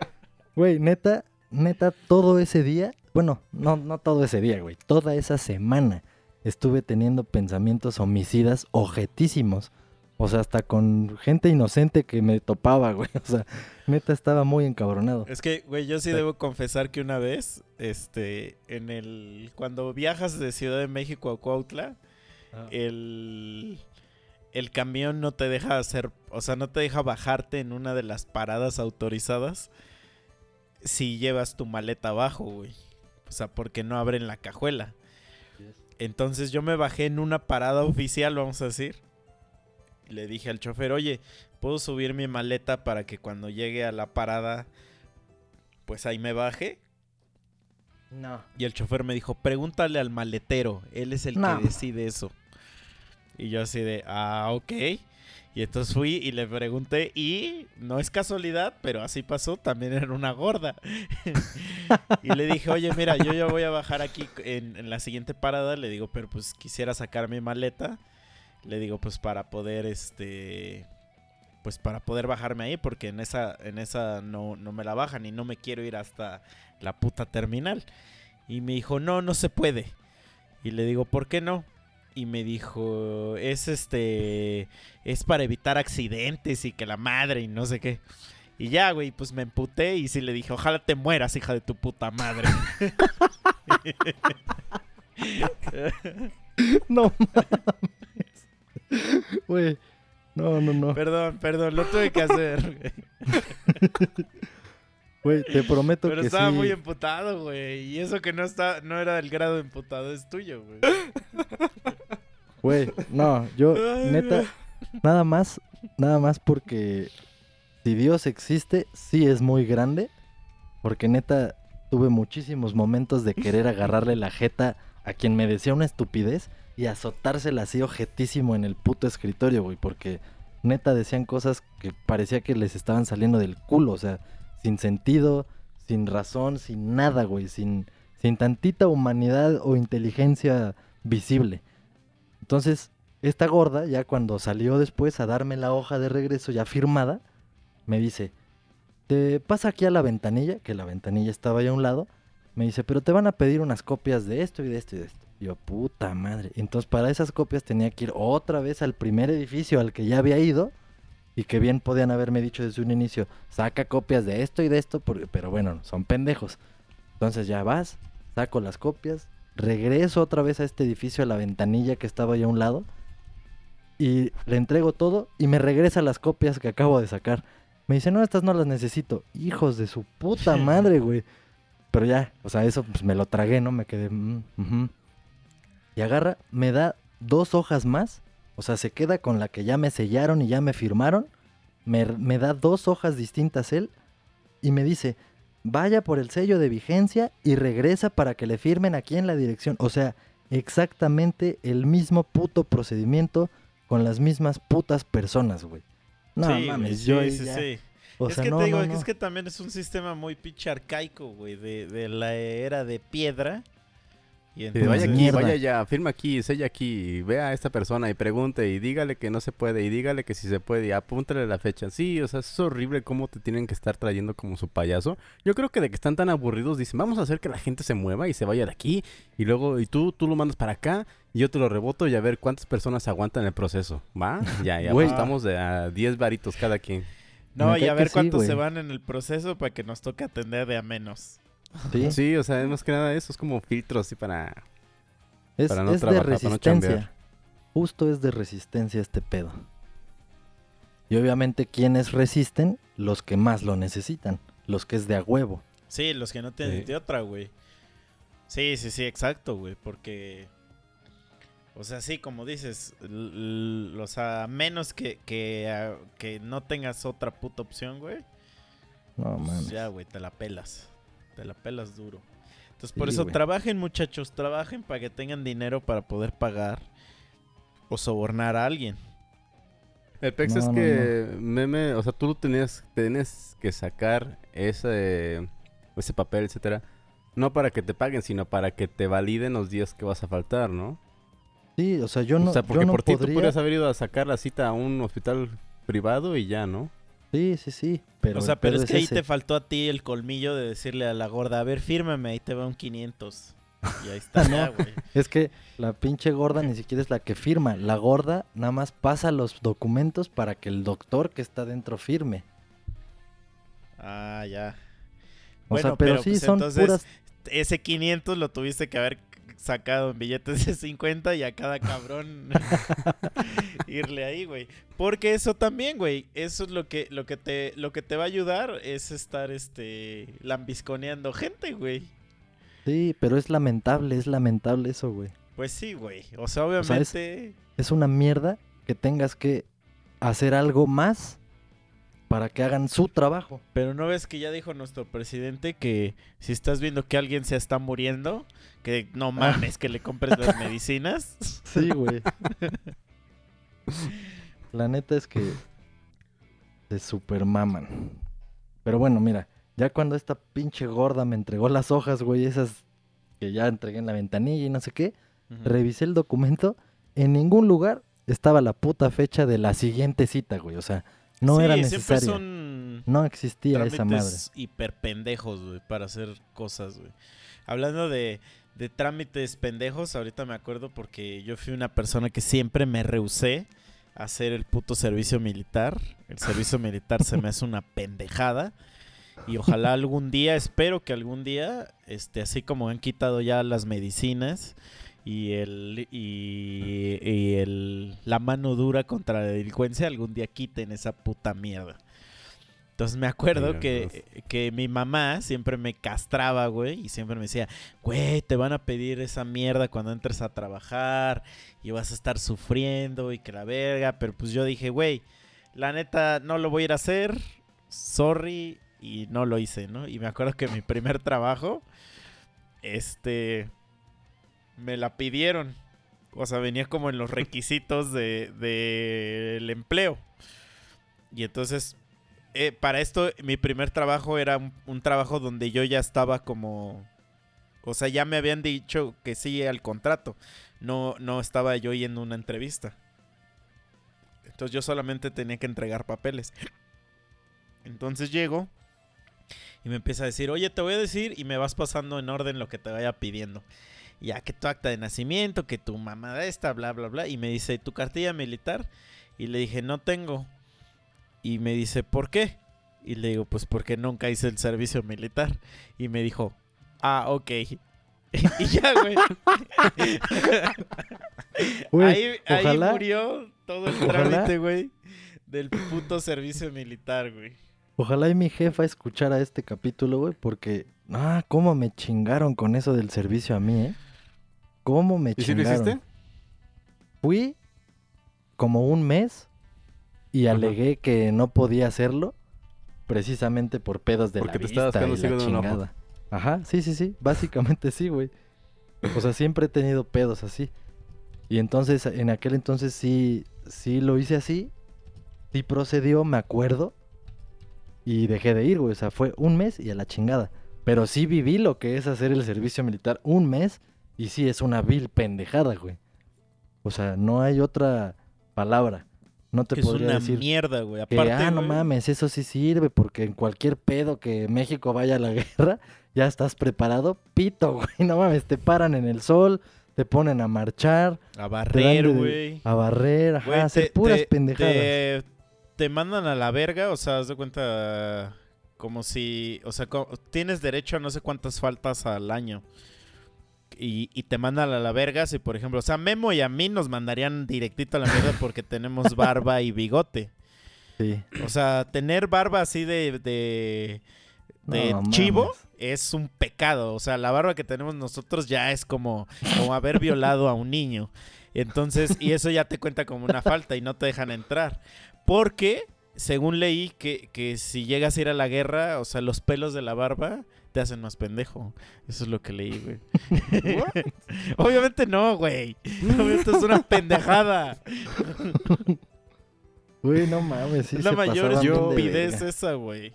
güey, neta, neta, todo ese día, bueno, no, no todo ese día, güey, toda esa semana estuve teniendo pensamientos homicidas objetísimos. O sea, hasta con gente inocente que me topaba, [LAUGHS] güey. O sea, neta estaba muy encabronado. Es que, güey, yo sí debo confesar que una vez, este, en el... Cuando viajas de Ciudad de México a Cuautla, el... El camión no te deja hacer, o sea, no te deja bajarte en una de las paradas autorizadas si llevas tu maleta abajo, güey. O sea, porque no abren la cajuela. Entonces yo me bajé en una parada oficial, vamos a decir. Y le dije al chofer, oye, ¿puedo subir mi maleta para que cuando llegue a la parada, pues ahí me baje? No. Y el chofer me dijo, pregúntale al maletero, él es el No. que decide eso. Y yo así de, ah, ok. Y entonces fui y le pregunté y no es casualidad, pero así pasó, también era una gorda. [LAUGHS] y le dije, oye, mira, yo ya voy a bajar aquí en, la siguiente parada. Le digo, pero pues quisiera sacar mi maleta. Le digo, pues para poder, este, pues para poder bajarme ahí, porque en esa, en esa no, no me la bajan y no me quiero ir hasta la puta terminal. Y me dijo, no, no se puede. Y le digo, ¿por qué no? Y me dijo, es este, es para evitar accidentes y que la madre y no sé qué. Y ya, güey, pues me emputé y sí le dije, ojalá te mueras, hija de tu puta madre. [LAUGHS] No mames. Güey. No, no, no. perdón, perdón, lo tuve que hacer. [LAUGHS] güey. Te prometo Pero que estaba sí. muy emputado, güey. Y eso que no está, no era el grado de emputado, es tuyo, güey. [LAUGHS] Güey, no, yo, Ay, neta, nada más, nada más porque si Dios existe, sí es muy grande. Porque neta, tuve muchísimos momentos de querer agarrarle la jeta a quien me decía una estupidez y azotársela así ojetísimo en el puto escritorio, güey. Porque neta decían cosas que parecía que les estaban saliendo del culo, o sea, sin sentido, sin razón, sin nada, güey, sin, sin tantita humanidad o inteligencia visible. Entonces, esta gorda, ya cuando salió después a darme la hoja de regreso ya firmada, me dice, te pasa aquí a la ventanilla, que la ventanilla estaba ahí a un lado, me dice, pero te van a pedir unas copias de esto y de esto y de esto. Y yo, puta madre. Entonces, para esas copias tenía que ir otra vez al primer edificio al que ya había ido y que bien podían haberme dicho desde un inicio, saca copias de esto y de esto, porque- pero bueno, son pendejos. Entonces ya vas, saco las copias, regreso otra vez a este edificio, a la ventanilla que estaba ahí a un lado, y le entrego todo y me regresa las copias que acabo de sacar. Me dice, no, estas no las necesito. Hijos de su puta madre, güey. Pero ya, o sea, eso pues me lo tragué, ¿no? Me quedé... mm. Y agarra, me da dos hojas más. O sea, se queda con la que ya me sellaron y ya me firmaron. Me, me da dos hojas distintas él. Y me dice, vaya por el sello de vigencia y regresa para que le firmen aquí en la dirección. O sea, exactamente el mismo puto procedimiento con las mismas putas personas, güey. No Sí, mames, sí, yo sí, ya- sí. O es sea, que no, te digo, no, es que también es un sistema muy pinche arcaico, güey, de, de la era de piedra. Y Sí, vaya aquí, Mierda. vaya allá, firma aquí, sella aquí, vea a esta persona y pregunte y dígale que no se puede y dígale que sí se puede y apúntale la fecha. Sí, o sea, es horrible cómo te tienen que estar trayendo como su payaso. Yo creo que de que están tan aburridos dicen, vamos a hacer que la gente se mueva y se vaya de aquí y luego y tú tú lo mandas para acá y yo te lo reboto y a ver cuántas personas aguantan el proceso, ¿va? Ya, ya estamos de a 10 varitos cada quien. No, y a ver sí, cuántos se van en el proceso para que nos toque atender de a menos. Sí, Sí, o sea, es más que nada eso es como filtros así para es, para no es de trabajar, para no resistencia. Justo es de resistencia este pedo. Y obviamente, quienes resisten? Los que más lo necesitan. Los que es de a huevo. Sí, los que no tienen Sí. de otra, güey. Sí, sí, sí, exacto, güey, porque... O sea, sí, como dices, o sea, a menos que, que, que no tengas otra puta opción, güey. No pues mames. ya, güey, te la pelas. Te la pelas duro. Entonces, Sí, por eso trabajen, muchachos, trabajen para que tengan dinero para poder pagar o sobornar a alguien. El pex No, es no, que, meme, o sea, tú tenías, tenías que sacar ese, ese papel, etcétera, no para que te paguen, sino para que te validen los días que vas a faltar, ¿no? Sí, o sea, yo no, o sea, yo porque no por ti tú podría... podrías haber ido a sacar la cita a un hospital privado y ya, ¿no? Sí, sí, sí. Pero o sea, pero es que ahí ese. te faltó a ti el colmillo de decirle a la gorda, a ver, fírmame, ahí te va un 500. Y ahí está, [LAUGHS] No. ya, güey. Es que la pinche gorda ni siquiera es la que firma. La gorda nada más pasa los documentos para que el doctor que está dentro firme. Ah, ya. O sea, pero, sí pues, son entonces, puras... Ese 500 lo tuviste que haber sacado en billetes de 50 y a cada cabrón [LAUGHS] irle ahí, güey. Porque eso también, güey, eso es lo que lo que te lo que te va a ayudar es estar este lambisconeando gente, güey. Sí, pero es lamentable, es lamentable eso, güey. Pues sí, güey. O sea, sea, obviamente Es una mierda que tengas que hacer algo más para que hagan su trabajo. Pero no ves que ya dijo nuestro presidente que si estás viendo que alguien se está muriendo, que no mames, que le compres las [LAUGHS] medicinas. Sí, güey. La neta es que se supermaman. Pero bueno, mira, ya cuando esta pinche gorda me entregó las hojas, güey, esas que ya entregué en la ventanilla y no sé qué, revisé el documento, en ningún lugar estaba la puta fecha de la siguiente cita, güey. O sea, no Sí, era necesario. son No existía esa madre. hiper pendejos, güey, para hacer cosas, güey. Hablando de, de trámites pendejos, ahorita me acuerdo porque yo fui una persona que siempre me rehusé a hacer el puto servicio militar. El servicio [LAUGHS] militar se me hace una pendejada. Y ojalá algún día, espero que algún día, este, así como han quitado ya las medicinas y el y, y el la mano dura contra la delincuencia, algún día quiten esa puta mierda. Entonces me acuerdo Mira, que, que mi mamá siempre me castraba, güey, y siempre me decía, güey, te van a pedir esa mierda cuando entres a trabajar y vas a estar sufriendo y que la verga, pero pues yo dije, güey, la neta no lo voy a ir a hacer, sorry, y no lo hice, ¿no? Y me acuerdo que mi primer trabajo, este, me la pidieron, o sea, venía como en los requisitos de, del empleo. Y entonces, eh, para esto, mi primer trabajo era un, un trabajo donde yo ya estaba como... O sea, ya me habían dicho que sí al contrato. No, no estaba yo yendo a una entrevista. Entonces yo solamente tenía que entregar papeles. Entonces llego y me empieza a decir, oye, te voy a decir y me vas pasando en orden lo que te vaya pidiendo. Ya que tu acta de nacimiento, que tu mamá esta, bla, bla, bla. Y me dice, ¿tu cartilla militar? Y le dije, no tengo. Y me dice, ¿por qué? Y le digo, pues porque nunca hice el servicio militar. Y me dijo, ah, ok. [LAUGHS] y ya, güey. [LAUGHS] Ahí, ahí murió todo el trámite, güey, del puto servicio militar, güey. Ojalá y mi jefa escuchara este capítulo, güey, porque... Ah, cómo me chingaron con eso del servicio a mí, ¿eh? Cómo me ¿Y si lo chingaron. hiciste? Fui como un mes y Ajá. alegué que no podía hacerlo precisamente por pedos de Porque la te estabas y la chingada. Ajá, sí, sí, sí, básicamente sí, güey. O sea, siempre he tenido pedos así. Y entonces, en aquel entonces sí, sí lo hice así, sí procedió, me acuerdo, y dejé de ir, güey. O sea, fue un mes y a la chingada. Pero sí viví lo que es hacer el servicio militar un mes y sí es una vil pendejada, güey. O sea, no hay otra palabra. No te Que es podría una decir mierda, güey. que, Aparte, ah, no güey, mames, eso sí sirve porque en cualquier pedo que México vaya a la [LAUGHS] guerra, ya estás preparado. Pito, [LAUGHS] güey, no mames, te paran en el sol, te ponen a marchar, A barrer, de- güey. a barrer, ajá, Güey, a hacer te- puras te- pendejadas. Te, te mandan a la verga, o sea, haz de cuenta como si, o sea, tienes derecho a no sé cuántas faltas al año. Y, y te mandan a la verga si, por ejemplo, o sea, Memo y a mí nos mandarían directito a la mierda porque tenemos [LAUGHS] barba y bigote. Sí. O sea, tener barba así de, de, de No, chivo mames. es un pecado. O sea, la barba que tenemos nosotros ya es como, como haber violado a un niño. Entonces, y eso ya te cuenta como una falta y no te dejan entrar. Porque, según leí, que, que si llegas a ir a la guerra, o sea, los pelos de la barba te hacen más pendejo. Eso es lo que leí, güey. [LAUGHS] Obviamente no, güey. Obviamente es una [LAUGHS] pendejada. Güey, no mames, sí es la se mayor estupidez esa, güey.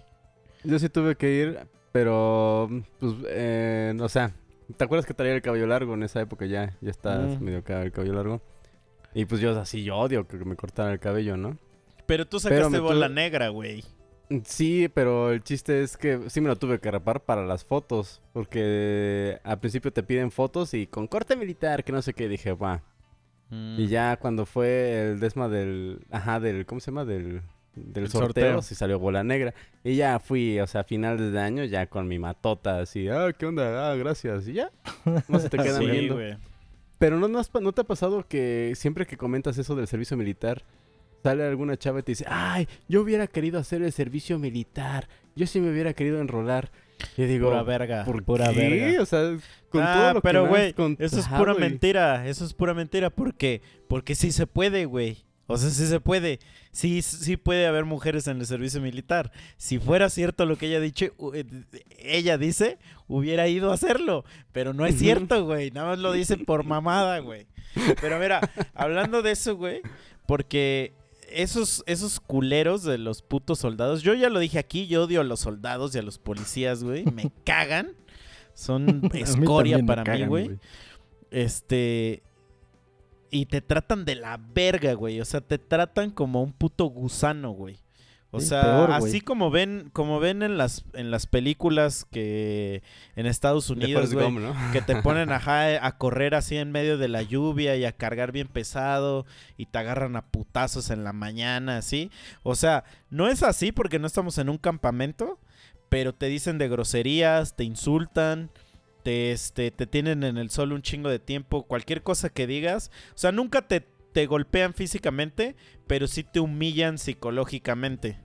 Yo sí tuve que ir, pero, pues, eh, o sea, ¿te acuerdas que traía el cabello largo en esa época ya? Ya está Mm. medio el cabello largo. Y pues yo así, yo odio que me cortaran el cabello, ¿no? Pero tú sacaste bola tuve- negra, güey. Sí, pero el chiste es que sí me lo tuve que rapar para las fotos. Porque al principio te piden fotos y con corte militar, que no sé qué. Dije, va. Mm. Y ya cuando fue el desma del. Ajá, del. ¿Cómo se llama? Del. Del El sorteo, sorteo. sí salió bola negra. Y ya fui, o sea, a finales de año, ya con mi matota, así, ah, ¿qué onda? Ah, gracias. Y ya. No se te [LAUGHS] quedan Sí, viendo. Pero ¿no, no, has ¿no te ha pasado que siempre que comentas eso del servicio militar, sale alguna chava y te dice, ay, yo hubiera querido hacer el servicio militar, yo sí me hubiera querido enrolar? Y digo, Pura verga. ¿por pura qué? verga. O sea, con ah, todo lo pero güey, eso es pura mentira. Eso es pura mentira. porque Porque sí se puede, güey. O sea, sí se puede. Sí, sí puede haber mujeres en el servicio militar. Si fuera cierto lo que ella, dicho, eh, ella dice, hubiera ido a hacerlo. Pero no es cierto, güey. Nada más lo dice por mamada, güey. Pero mira, hablando de eso, güey, porque esos, esos culeros de los putos soldados, yo ya lo dije aquí, yo odio a los soldados y a los policías, güey. Me [LAUGHS] cagan. Son escoria para mí, güey. Este. Y te tratan de la verga, güey. O sea, te tratan como un puto gusano, güey. O sea, así como ven, como ven en las, en las películas que en Estados Unidos, güey, que te ponen [LAUGHS] a, a correr así en medio de la lluvia y a cargar bien pesado y te agarran a putazos en la mañana, así. O sea, no es así porque no estamos en un campamento, pero te dicen de groserías, te insultan, te, este, te tienen en el sol un chingo de tiempo, cualquier cosa que digas, o sea, nunca te, te golpean físicamente, pero sí te humillan psicológicamente.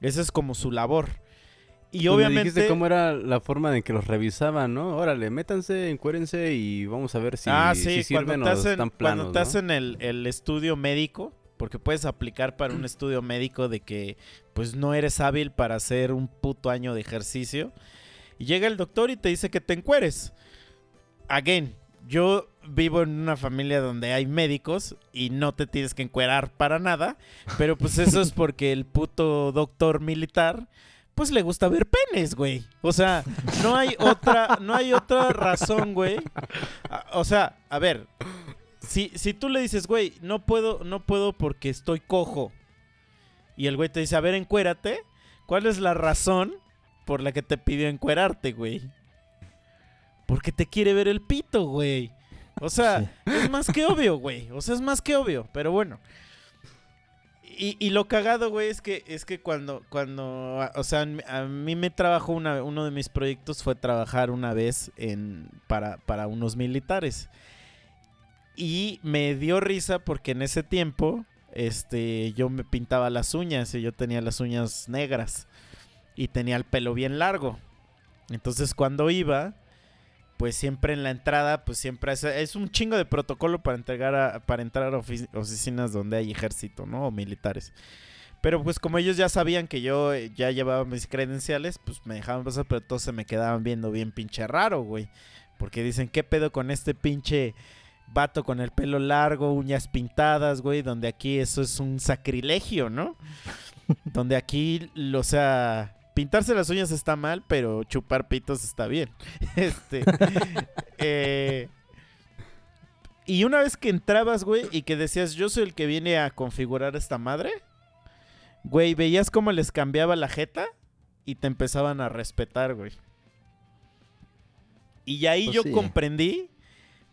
Esa es como su labor. Y obviamente. dijiste cómo era la forma en que los revisaban, ¿no? Órale, métanse, encuérense y vamos a ver si, ah, sí, sirven cuando te hacen, están Cuando te hacen el, el estudio médico, porque puedes aplicar para un [CLEARS THROAT] estudio médico de que pues no eres hábil para hacer un puto año de ejercicio. Y llega el doctor y te dice que te encueres. Again, yo vivo en una familia donde hay médicos y no te tienes que encuerar para nada, pero pues eso es porque el puto doctor militar pues le gusta ver penes, güey. O sea, no hay otra no hay otra razón, güey. O sea, a ver, si, si tú le dices, güey, no puedo no puedo porque estoy cojo. Y el güey te dice, "A ver, encuérate." ¿Cuál es la razón por la que te pidió encuerarte, güey? Porque te quiere ver el pito, güey. O sea, es más que obvio, güey. O sea, es más que obvio. Pero bueno. Y, lo cagado, güey, es que, es que cuando, cuando, o sea, a mí me trabajó una, uno de mis proyectos fue trabajar una vez en, para, para unos militares. Y me dio risa porque en ese tiempo, este, yo me pintaba las uñas y yo tenía las uñas negras y tenía el pelo bien largo. Entonces cuando iba, pues siempre en la entrada, pues siempre es, un chingo de protocolo para entregar a, para entrar a oficinas donde hay ejército, ¿no? O militares. Pero pues como ellos ya sabían que yo eh, ya llevaba mis credenciales, pues me dejaban pasar, pero todos se me quedaban viendo bien pinche raro, güey. Porque dicen, ¿qué pedo con este pinche vato con el pelo largo, uñas pintadas, güey? Donde aquí eso es un sacrilegio, ¿no? [LAUGHS] donde aquí, o sea, pintarse las uñas está mal, pero chupar pitos está bien. [LAUGHS] Este. Eh, y una vez que entrabas, güey, y que decías, yo soy el que viene a configurar esta madre, güey, veías cómo les cambiaba la jeta y te empezaban a respetar, güey. Y ahí Pues yo sí. comprendí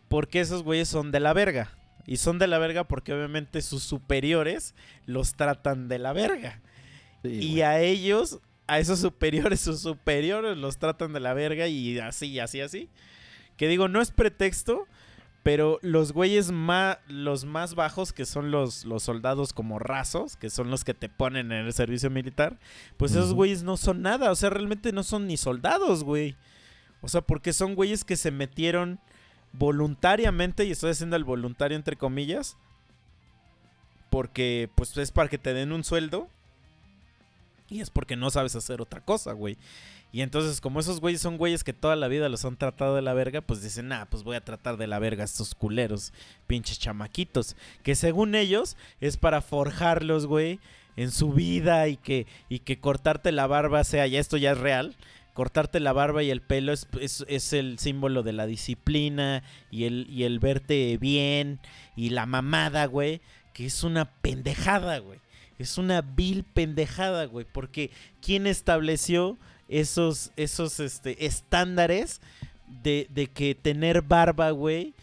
por qué esos güeyes son de la verga. Y son de la verga porque obviamente sus superiores los tratan de la verga. Sí, Y güey. a ellos, a esos superiores, sus superiores los tratan de la verga y así, así, así. Que digo, no es pretexto, pero los güeyes más, los más bajos, que son los, los soldados como rasos, que son los que te ponen en el servicio militar, pues esos güeyes no son nada, o sea, realmente no son ni soldados, güey. O sea, porque son güeyes que se metieron voluntariamente, y estoy haciendo el voluntario entre comillas, porque pues es para que te den un sueldo. Y es porque no sabes hacer otra cosa, güey. Y entonces, como esos güeyes son güeyes que toda la vida los han tratado de la verga, pues dicen, nah, pues voy a tratar de la verga a estos culeros, pinches chamaquitos. Que según ellos, es para forjarlos, güey, en su vida y que, y que cortarte la barba sea, ya esto ya es real. Cortarte la barba y el pelo es, es- es el símbolo de la disciplina y el, y el verte bien y la mamada, güey, que es una pendejada, güey. Es una vil pendejada, güey. Porque ¿quién estableció esos, esos este, estándares de, de que tener barba, güey?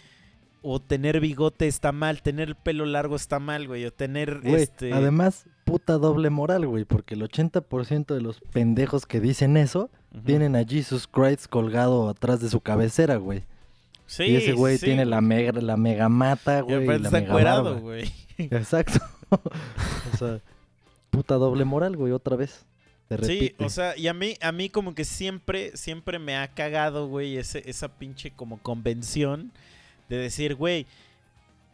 O tener bigote está mal, tener el pelo largo está mal, güey. O tener Güey, este. Además, puta doble moral, güey, porque el 80% de los pendejos que dicen eso tienen a Jesus Christ colgado atrás de su cabecera, güey. Sí, y ese güey sí, tiene la mega, la mega mata, Y güey. aparte la está mega barba. güey. Exacto. [LAUGHS] [LAUGHS] o sea, puta doble moral, güey, otra vez. Sí, o sea, y a mí, a mí como que siempre, siempre me ha cagado, güey, ese, esa pinche como convención de decir, güey,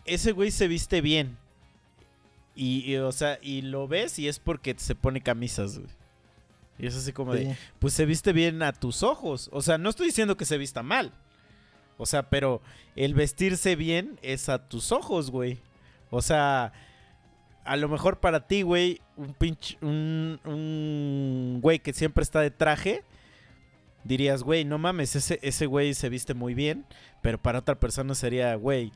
ese güey se viste bien. Y, y, o sea, y lo ves y es porque se pone camisas, güey. Y es así como de, pues se viste bien a tus ojos. O sea, no estoy diciendo que se vista mal. O sea, pero el vestirse bien es a tus ojos, güey. O sea, a lo mejor para ti, güey, un pinche, un, un güey que siempre está de traje, dirías, güey, no mames, ese, ese güey se viste muy bien, pero para otra persona sería, güey,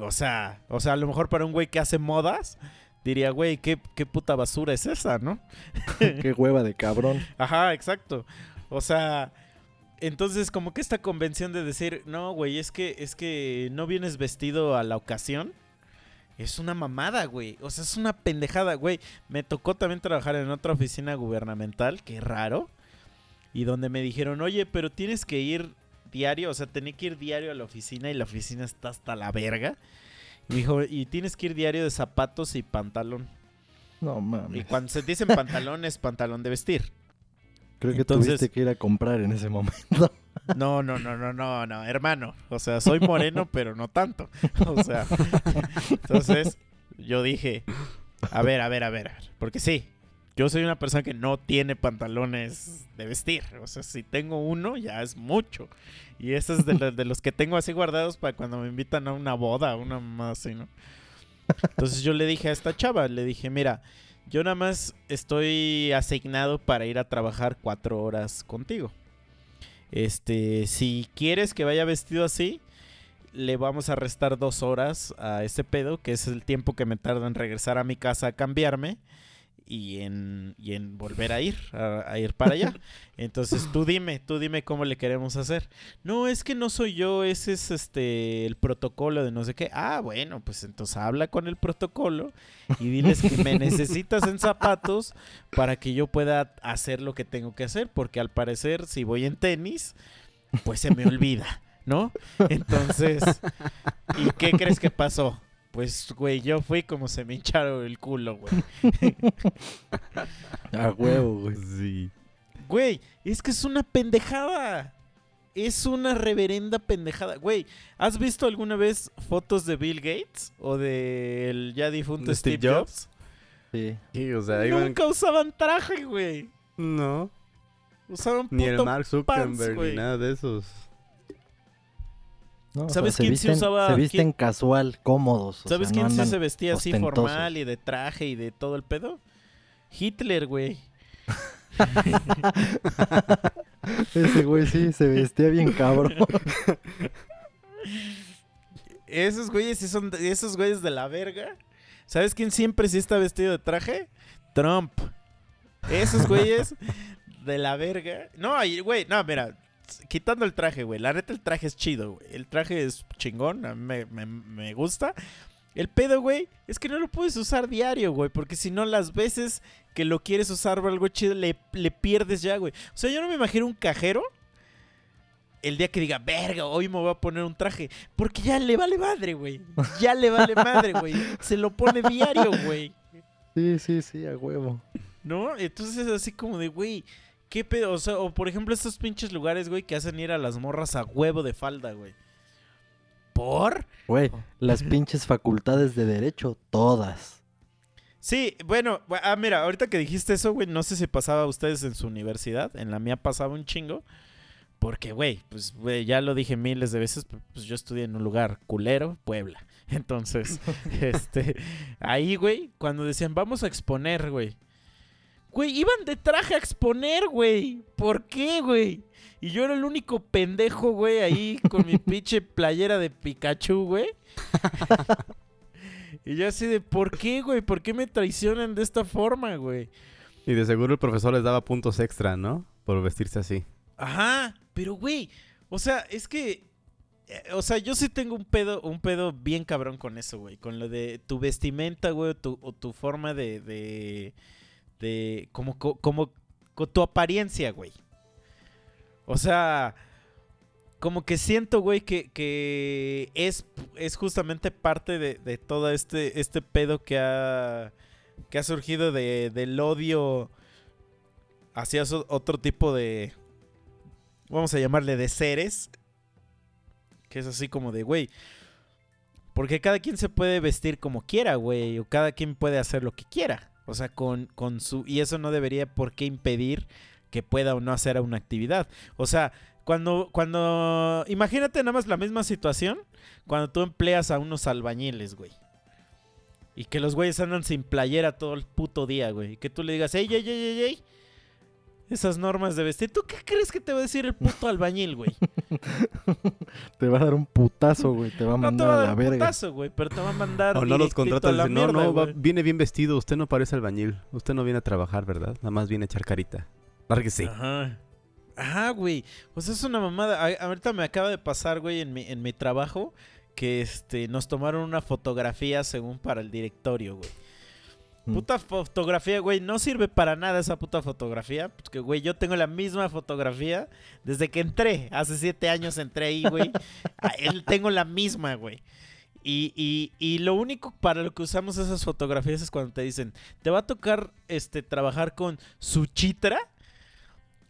o sea, o sea, a lo mejor para un güey que hace modas, diría, güey, ¿qué, qué puta basura es esa, ¿no? [LAUGHS] Qué hueva de cabrón. Ajá, exacto. O sea, entonces como que esta convención de decir, no, güey, es que es que no vienes vestido a la ocasión. Es una mamada, güey. O sea, es una pendejada, güey. Me tocó también trabajar en otra oficina gubernamental, que raro. Y donde me dijeron, oye, pero tienes que ir diario. O sea, tenía que ir diario a la oficina y la oficina está hasta la verga. Y me dijo, y tienes que ir diario de zapatos y pantalón. No Y mames. cuando se dicen pantalón es pantalón de vestir. Creo que entonces- tuviste que ir a comprar en ese momento. [LAUGHS] No, no, no, no, no, no, hermano. O sea, soy moreno, [LAUGHS] pero no tanto. O sea, entonces yo dije, a ver, a ver, a ver, a ver. Porque sí, yo soy una persona que no tiene pantalones de vestir. O sea, si tengo uno, ya es mucho. Y ese es de, lo- de los que tengo así guardados para cuando me invitan a una boda, una más así, ¿no? Entonces yo le dije a esta chava, le dije, mira, yo nada más estoy asignado para ir a trabajar cuatro horas contigo. Este, si quieres que vaya vestido así, le vamos a restar dos horas a ese pedo, que es el tiempo que me tarda en regresar a mi casa a cambiarme y en, y en volver a ir, a, a ir para allá. [LAUGHS] Entonces tú dime, tú dime cómo le queremos hacer. No, es que no soy yo, ese es este el protocolo de no sé qué. Ah, bueno, pues entonces habla con el protocolo y diles que me [LAUGHS] necesitas en zapatos para que yo pueda hacer lo que tengo que hacer, porque al parecer si voy en tenis, pues se me olvida, ¿no? Entonces, ¿y qué crees que pasó? Pues, güey, yo fui como se me hincharon el culo, güey. [LAUGHS] A huevo, güey. Sí. Güey, es que es una pendejada. Es una reverenda pendejada. Güey, ¿has visto alguna vez fotos de Bill Gates o del ya difunto ¿De Steve, Steve Jobs? Sí. Sí, o sea, iban... Nunca usaban traje, güey. No. Usaban Ni el Mark Zuckerberg ni nada de esos. No, o ¿Sabes se quién visten, usaba- Se visten quién- casual, cómodos. o ¿Sabes no quién sí se vestía así formal y de traje y de todo el pedo? Hitler, güey. [LAUGHS] Ese güey sí se vestía bien cabrón. Esos güeyes sí son de- esos güeyes de la verga. ¿Sabes quién siempre sí está vestido de traje? Trump. Esos güeyes [LAUGHS] de la verga. No, güey, no, mira, quitando el traje, güey. La neta el traje es chido, güey. El traje es chingón, a mí me, me- me gusta. El pedo, güey, es que no lo puedes usar diario, güey. Porque si no, las veces que lo quieres usar para algo chido, le, le pierdes ya, güey. O sea, yo no me imagino un cajero el día que diga, verga, hoy me voy a poner un traje. Porque ya le vale madre, güey. Ya le vale madre, güey. Se lo pone diario, güey. Sí, sí, sí, a huevo. ¿No? Entonces es así como de, güey, ¿qué pedo? O sea, o por ejemplo estos pinches lugares, güey, que hacen ir a las morras a huevo de falda, güey. ¿Por? Güey, las pinches facultades de derecho, todas. Sí, bueno, bu- ah, mira, ahorita que dijiste eso, güey, no sé si pasaba a ustedes en su universidad, en la mía pasaba un chingo, porque, güey, pues, güey, ya lo dije miles de veces, pu- pues yo estudié en un lugar culero, Puebla, [LAUGHS] entonces, [LAUGHS] este, ahí, güey, cuando decían, vamos a exponer, güey, güey, iban de traje a exponer, güey, ¿por qué, güey? Y yo era el único pendejo, güey, ahí con mi [LAUGHS] pinche playera de Pikachu, güey. [LAUGHS] Y yo así de, ¿por qué, güey? ¿Por qué me traicionan de esta forma, güey? Y de seguro el profesor les daba puntos extra, ¿no? Por vestirse así. Ajá, pero güey, o sea, es que eh, o sea, yo sí tengo un pedo, un pedo bien cabrón con eso, güey, con lo de tu vestimenta, güey, o tu, o tu forma de de de como co- como tu apariencia, güey. O sea, como que siento, güey, que, que es, es justamente parte de, de todo este, este pedo que ha, que ha surgido de, del odio hacia otro tipo de, vamos a llamarle de seres, que es así como de, güey, Porque cada quien se puede vestir como quiera, güey. O cada quien puede hacer lo que quiera. O sea, con, con su... Y eso no debería por qué impedir que pueda o no hacer una actividad. O sea, cuando, cuando... Imagínate nada más la misma situación cuando tú empleas a unos albañiles, güey. Y que los güeyes andan sin playera todo el puto día, güey. Y que tú le digas, ey, ey, ey, ey, ey. Esas normas de vestir. ¿Tú qué crees que te va a decir el puto [LAUGHS] albañil, güey? Te va a dar un putazo, güey. Te va a No te mandar va a a dar la un verga. putazo, güey, pero te va a mandar O no los a dicen, no, mierda, no, va- viene bien vestido, usted no parece albañil. Usted no viene a trabajar, ¿verdad? Nada más viene a echar carita. Lárguese. Ajá. Ajá, güey. O sea, es una mamada. A- ahorita me acaba de pasar, güey, en mi, en mi trabajo, que este, nos tomaron una fotografía según para el directorio, güey. Puta fotografía, güey. No sirve para nada esa puta fotografía. Porque, güey, yo tengo la misma fotografía desde que entré. Hace siete años entré ahí, güey. [LAUGHS] Ah, tengo la misma, güey. Y, y- y lo único para lo que usamos esas fotografías es cuando te dicen, te va a tocar este trabajar con Suchitra.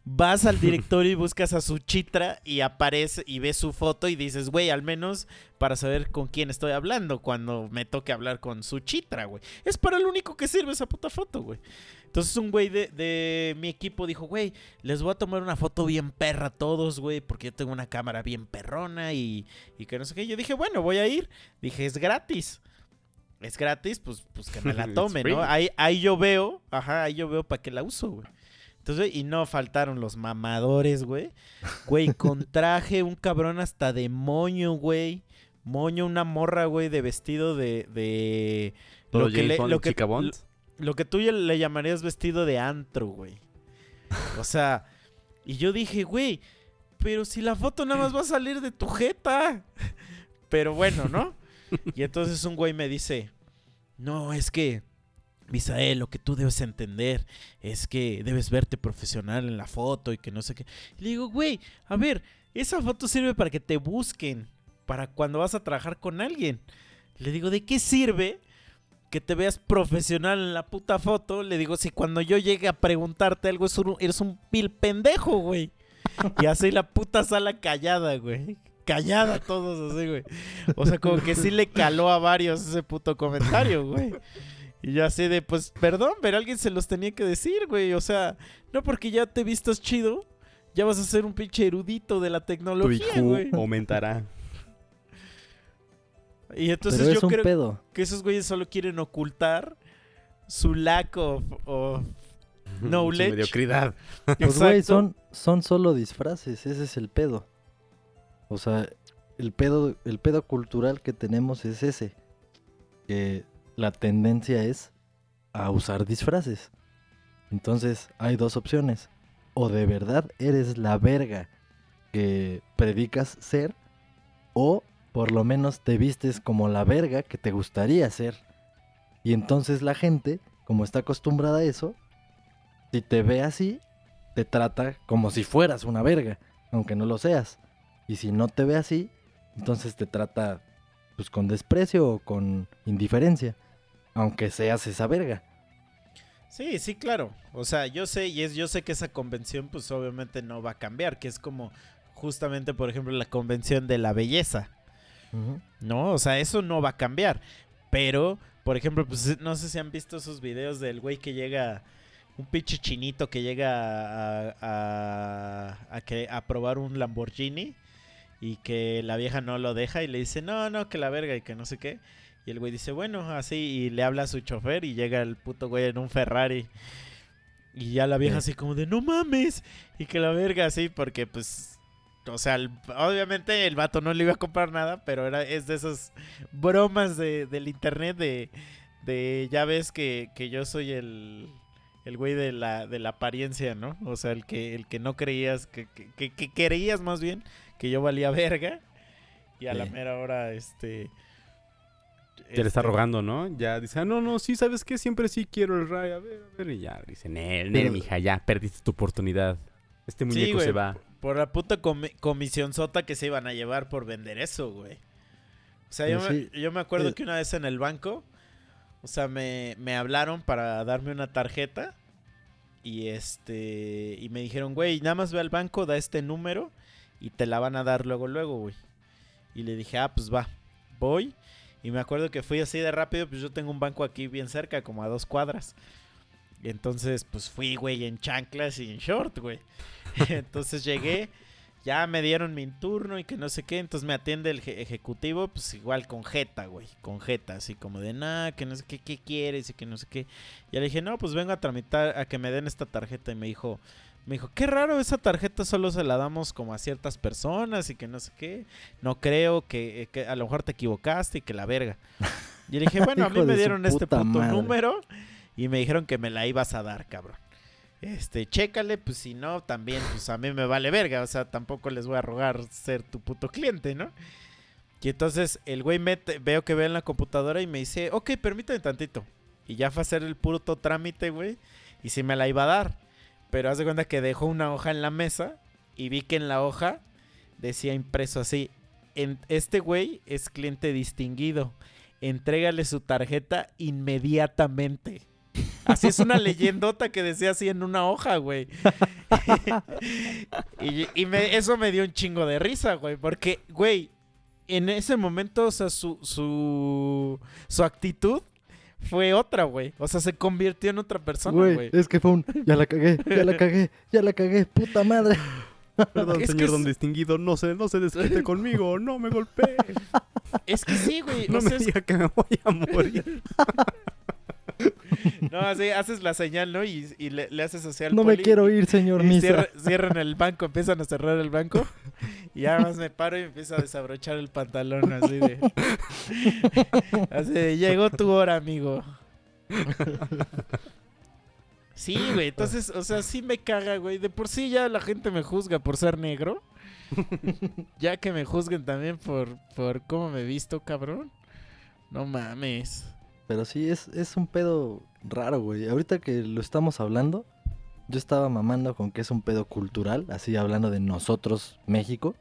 Vas al directorio y buscas a Suchitra y aparece y ves su foto y dices, güey, al menos para saber con quién estoy hablando cuando me toque hablar con Suchitra, güey. Es para lo único que sirve esa puta foto, güey. Entonces un güey de, de mi equipo dijo, güey, les voy a tomar una foto bien perra a todos, güey, porque yo tengo una cámara bien perrona y, y que no sé qué. Yo dije, bueno, voy a ir. Dije, es gratis. Es gratis, pues, pues que me la [LAUGHS] tome. ¿no? Ahí, ahí yo veo, ajá, ahí yo veo para qué la uso, güey. Entonces, y no faltaron los mamadores, güey. Güey, con [LAUGHS] traje, un cabrón hasta de moño, güey. Moño, una morra, güey, de vestido de... de lo que, le- lo que- Bond. lo que tú le llamarías vestido de antro, güey. O sea, y yo dije, güey, pero si la foto nada más va a salir de tu jeta. Pero bueno, ¿no? [LAUGHS] Y entonces un güey me dice, no, es que, Misael, lo que tú debes entender es que debes verte profesional en la foto y que no sé qué. Le digo, güey, a ver, esa foto sirve para que te busquen, para cuando vas a trabajar con alguien. Le digo, ¿de qué sirve que te veas profesional en la puta foto? Le digo, si cuando yo llegue a preguntarte algo eres un pil pendejo, güey. Y así la puta sala callada, güey. Callada todos así, güey. O sea, como que sí le caló a varios ese puto comentario, güey. Y yo así de, pues, perdón, pero alguien se los tenía que decir, güey. O sea, no porque ya te vistas chido, ya vas a ser un pinche erudito de la Tu tecnología, IQ güey. aumentará. Y entonces Pero es yo un creo pedo. que esos güeyes solo quieren ocultar su lack of, of- Su Knowledge. mediocridad. [LAUGHS] Pues, güey, Exacto. son, son solo disfraces. Ese es el pedo. O sea, el pedo, el pedo cultural que tenemos es ese. Que la tendencia es a usar disfraces. Entonces, hay dos opciones. O de verdad eres la verga que predicas ser. O por lo menos te vistes como la verga que te gustaría ser. Y entonces la gente, como está acostumbrada a eso, si te ve así, te trata como si fueras una verga, aunque no lo seas. Y si no te ve así, entonces te trata pues con desprecio o con indiferencia, aunque seas esa verga. Sí, sí, claro. O sea, yo sé, y es, yo sé que esa convención, pues obviamente no va a cambiar, que es como justamente, por ejemplo, la convención de la belleza. ¿No? O sea, eso no va a cambiar. Pero, por ejemplo, pues no sé si han visto esos videos del güey que llega, un pinche chinito que llega a, a, a que, a probar un Lamborghini y que la vieja no lo deja y le dice, no, no, que la verga y que no sé qué. Y el güey dice, bueno, así, y le habla a su chofer y llega el puto güey en un Ferrari. Y ya la vieja Sí. así como de, no mames. Y que la verga así, porque pues, o sea, el- obviamente el vato no le iba a comprar nada, pero era, es de esas bromas de, del internet de, de ya ves que, que yo soy el, el güey de la, de la apariencia, ¿no? O sea, el que, el que no creías, que, que, que- que creías más bien que yo valía verga. Y a la mera hora, este... Ya le está este, rogando, ¿no? Ya dice, ah, no, no, sí, ¿sabes qué? Siempre sí quiero el Ray, a ver, a ver. Y ya dice, Nel, Nel, Pero- mija, ya perdiste tu oportunidad. Este muñeco güey. se va. Por la puta comi- comisión sota que se iban a llevar por vender eso, güey. O sea, yo, Pero me, sí, yo me acuerdo eh. que una vez en el banco, o sea, me, me hablaron para darme una tarjeta y este y me dijeron, güey, nada más ve al banco, da este número y te la van a dar luego, luego, güey. Y le dije, ah, pues va, voy. Y me acuerdo que fui así de rápido, pues yo tengo un banco aquí bien cerca, como a dos cuadras. Entonces, pues fui, güey, en chanclas y en short, güey. [LAUGHS] entonces llegué, ya me dieron mi turno y que no sé qué. Entonces me atiende el je- ejecutivo, pues igual con jeta, güey. Con jeta, así como de nada, que no sé qué, qué quieres y que no sé qué. Y le dije, no, pues vengo a tramitar, a que me den esta tarjeta. Y me dijo, me dijo, qué raro, esa tarjeta solo se la damos como a ciertas personas y que no sé qué. No creo que, eh, que a lo mejor te equivocaste y que la verga. Y le dije, [LAUGHS] bueno, a mí me dieron este puto madre. número y me dijeron que me la ibas a dar, cabrón. Este, chécale, pues si no, también, pues a mí me vale verga. O sea, tampoco les voy a rogar ser tu puto cliente, ¿no? Y entonces el güey mete, veo que ve en la computadora y me dice, ok, permítame tantito. Y ya fue a hacer el puto trámite, güey. Y sí me la iba a dar. Pero haz de cuenta que dejó una hoja en la mesa y vi que en la hoja decía impreso así, en, este güey es cliente distinguido. Entrégale su tarjeta inmediatamente. Así es una [LAUGHS] leyendota que decía así en una hoja, güey. [LAUGHS] y y me- eso me dio un chingo de risa, güey. Porque, güey, en ese momento, o sea, su, su, su actitud fue otra, güey. O sea, se convirtió en otra persona, Güey, es que fue un. Ya la cagué, ya la [LAUGHS] cagué, ya la cagué, puta madre. Perdón, Es que señor es- don distinguido, no se, no se desquite [LAUGHS] conmigo, no me golpee. Es que sí, güey. No o sea, me es- diga que me voy a morir. [LAUGHS] [LAUGHS] No, así haces la señal, ¿no? Y, y le, le haces así al No me quiero ir, señor y Misa. cierran el banco, empiezan a cerrar el banco. Y ya más me paro y me empiezo a desabrochar el pantalón así de... [LAUGHS] Así de, llegó tu hora, amigo. [LAUGHS] Sí, güey, entonces, o sea, sí me caga, güey. De por sí ya la gente me juzga por ser negro. Ya que me juzguen también por, por cómo me he visto, cabrón. No mames. Pero sí, es, es un pedo raro, güey. Ahorita que lo estamos hablando, yo estaba mamando con que es un pedo cultural, así hablando de nosotros, México.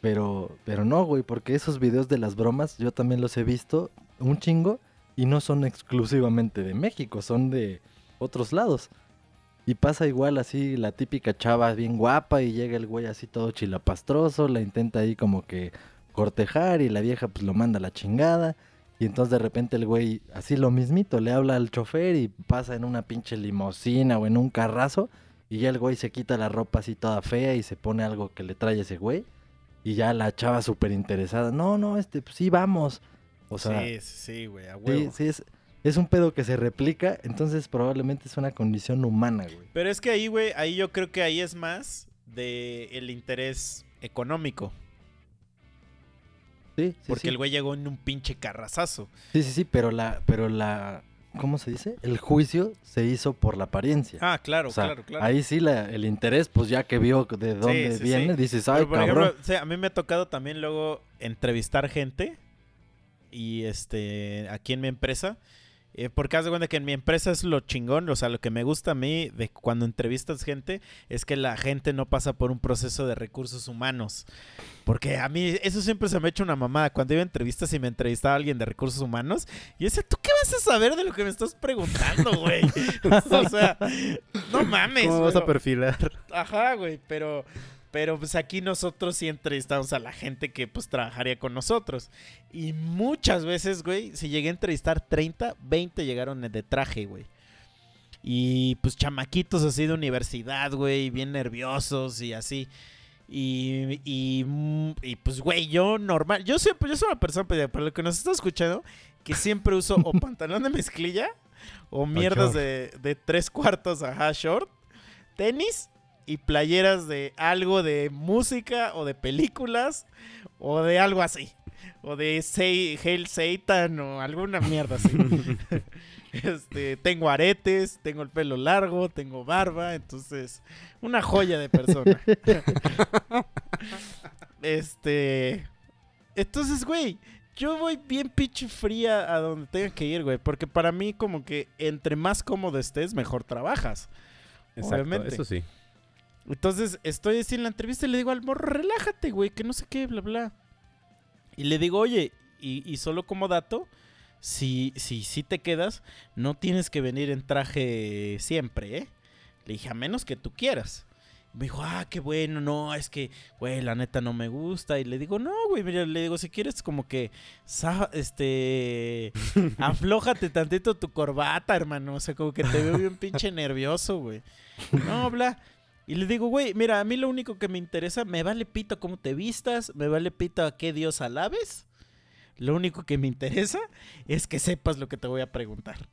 Pero, pero no, güey, porque esos videos de las bromas yo también los he visto un chingo y no son exclusivamente de México, son de otros lados. Y pasa igual así la típica chava bien guapa y llega el güey así todo chilapastroso, la intenta ahí como que cortejar y la vieja pues lo manda a la chingada. Y entonces de repente el güey, así lo mismito, le habla al chofer y pasa en una pinche limosina o en un carrazo. Y ya el güey se quita la ropa así toda fea y se pone algo que le trae ese güey. Y ya la chava súper interesada, no, no, este, pues sí, vamos. O sea, sí, sí, sí, güey, a sí, sí, es, es un pedo que se replica, entonces probablemente es una condición humana, güey. Pero es que ahí, güey, ahí yo creo que ahí es más de el interés económico. Sí, sí, Porque sí. el güey llegó en un pinche carrazazo. Sí, sí, sí, pero la, pero la, ¿cómo se dice? El juicio se hizo por la apariencia. Ah, claro, o sea, claro, claro. ahí sí la, el interés, pues ya que vio de dónde sí, viene, sí. dices, ay, Pero, por cabrón. ejemplo, o sea, a mí me ha tocado también luego entrevistar gente y este aquí en mi empresa. Eh, porque haz de cuenta que en mi empresa es lo chingón, o sea, lo que me gusta a mí de cuando entrevistas gente es que la gente no pasa por un proceso de recursos humanos. Porque a mí eso siempre se me ha hecho una mamada. Cuando iba a entrevistas y me entrevistaba a alguien de recursos humanos, y decía, ¿tú qué vas a saber de lo que me estás preguntando, güey? [LAUGHS] o sea, no mames. ¿Cómo vas a perfilar? Ajá, güey, pero, pero pues aquí nosotros sí entrevistamos a la gente que pues trabajaría con nosotros. Y muchas veces, güey, si llegué a entrevistar 30, 20 llegaron de traje, güey. Y pues chamaquitos así de universidad, güey, bien nerviosos y así. Y, y, mm, y, pues, güey, yo normal, yo siempre, yo soy una persona, pues, para lo que nos está escuchando, que siempre uso o [LAUGHS] pantalón de mezclilla o mierdas de, de tres cuartos, ajá, short, tenis y playeras de algo de música o de películas o de algo así. O de Sei- Hail Satan o alguna mierda así. [LAUGHS] este, tengo aretes, tengo el pelo largo, tengo barba, entonces una joya de persona. [LAUGHS] este, entonces, güey, yo voy bien pinche fría a donde tenga que ir, güey, porque para mí como que entre más cómodo estés, mejor trabajas. Exacto, Obviamente. eso sí. Entonces estoy así en la entrevista y le digo al morro, relájate, güey, que no sé qué, bla, bla. Y le digo, oye, y, y solo como dato, si, si, si te quedas, no tienes que venir en traje siempre, ¿eh? Le dije, a menos que tú quieras. Me dijo, ah, qué bueno, no, es que, güey, la neta no me gusta. Y le digo, no, güey, mira, le digo, si quieres como que, este, [LAUGHS] aflójate tantito tu corbata, hermano. O sea, como que te veo bien pinche nervioso, güey. No, bla. Y le digo, güey, mira, a mí lo único que me interesa, me vale pito cómo te vistas, me vale pito a qué Dios alabes. Lo único que me interesa es que sepas lo que te voy a preguntar.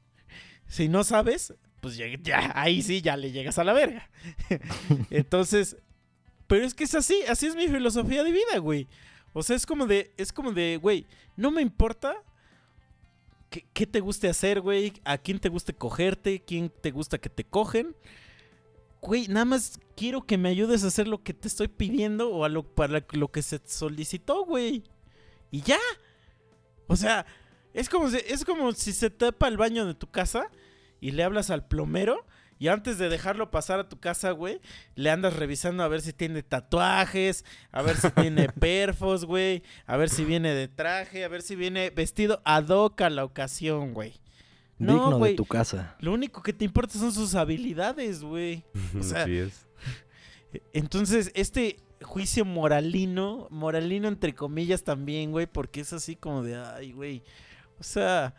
Si no sabes, pues ya, ya, ahí sí ya le llegas a la verga. [LAUGHS] Entonces, pero es que es así, así es mi filosofía de vida, güey. O sea, es como de, es como de, güey, no me importa qué, qué te guste hacer, güey, a quién te guste cogerte, quién te gusta que te cogen. Güey, nada más quiero que me ayudes a hacer lo que te estoy pidiendo o a lo, para lo que se solicitó, güey. Y ya. O sea, es como, si, es como si se tapa el baño de tu casa y le hablas al plomero y antes de dejarlo pasar a tu casa, güey, le andas revisando a ver si tiene tatuajes, a ver si tiene [LAUGHS] perfos, güey, a ver si viene de traje, a ver si viene vestido ad hoc a la ocasión, güey. No, Digno güey. de tu casa. Lo único que te importa son sus habilidades, güey. [LAUGHS] O sea, Así es. Entonces, este juicio moralino, moralino entre comillas también, güey, porque es así como de, ay, güey. O sea,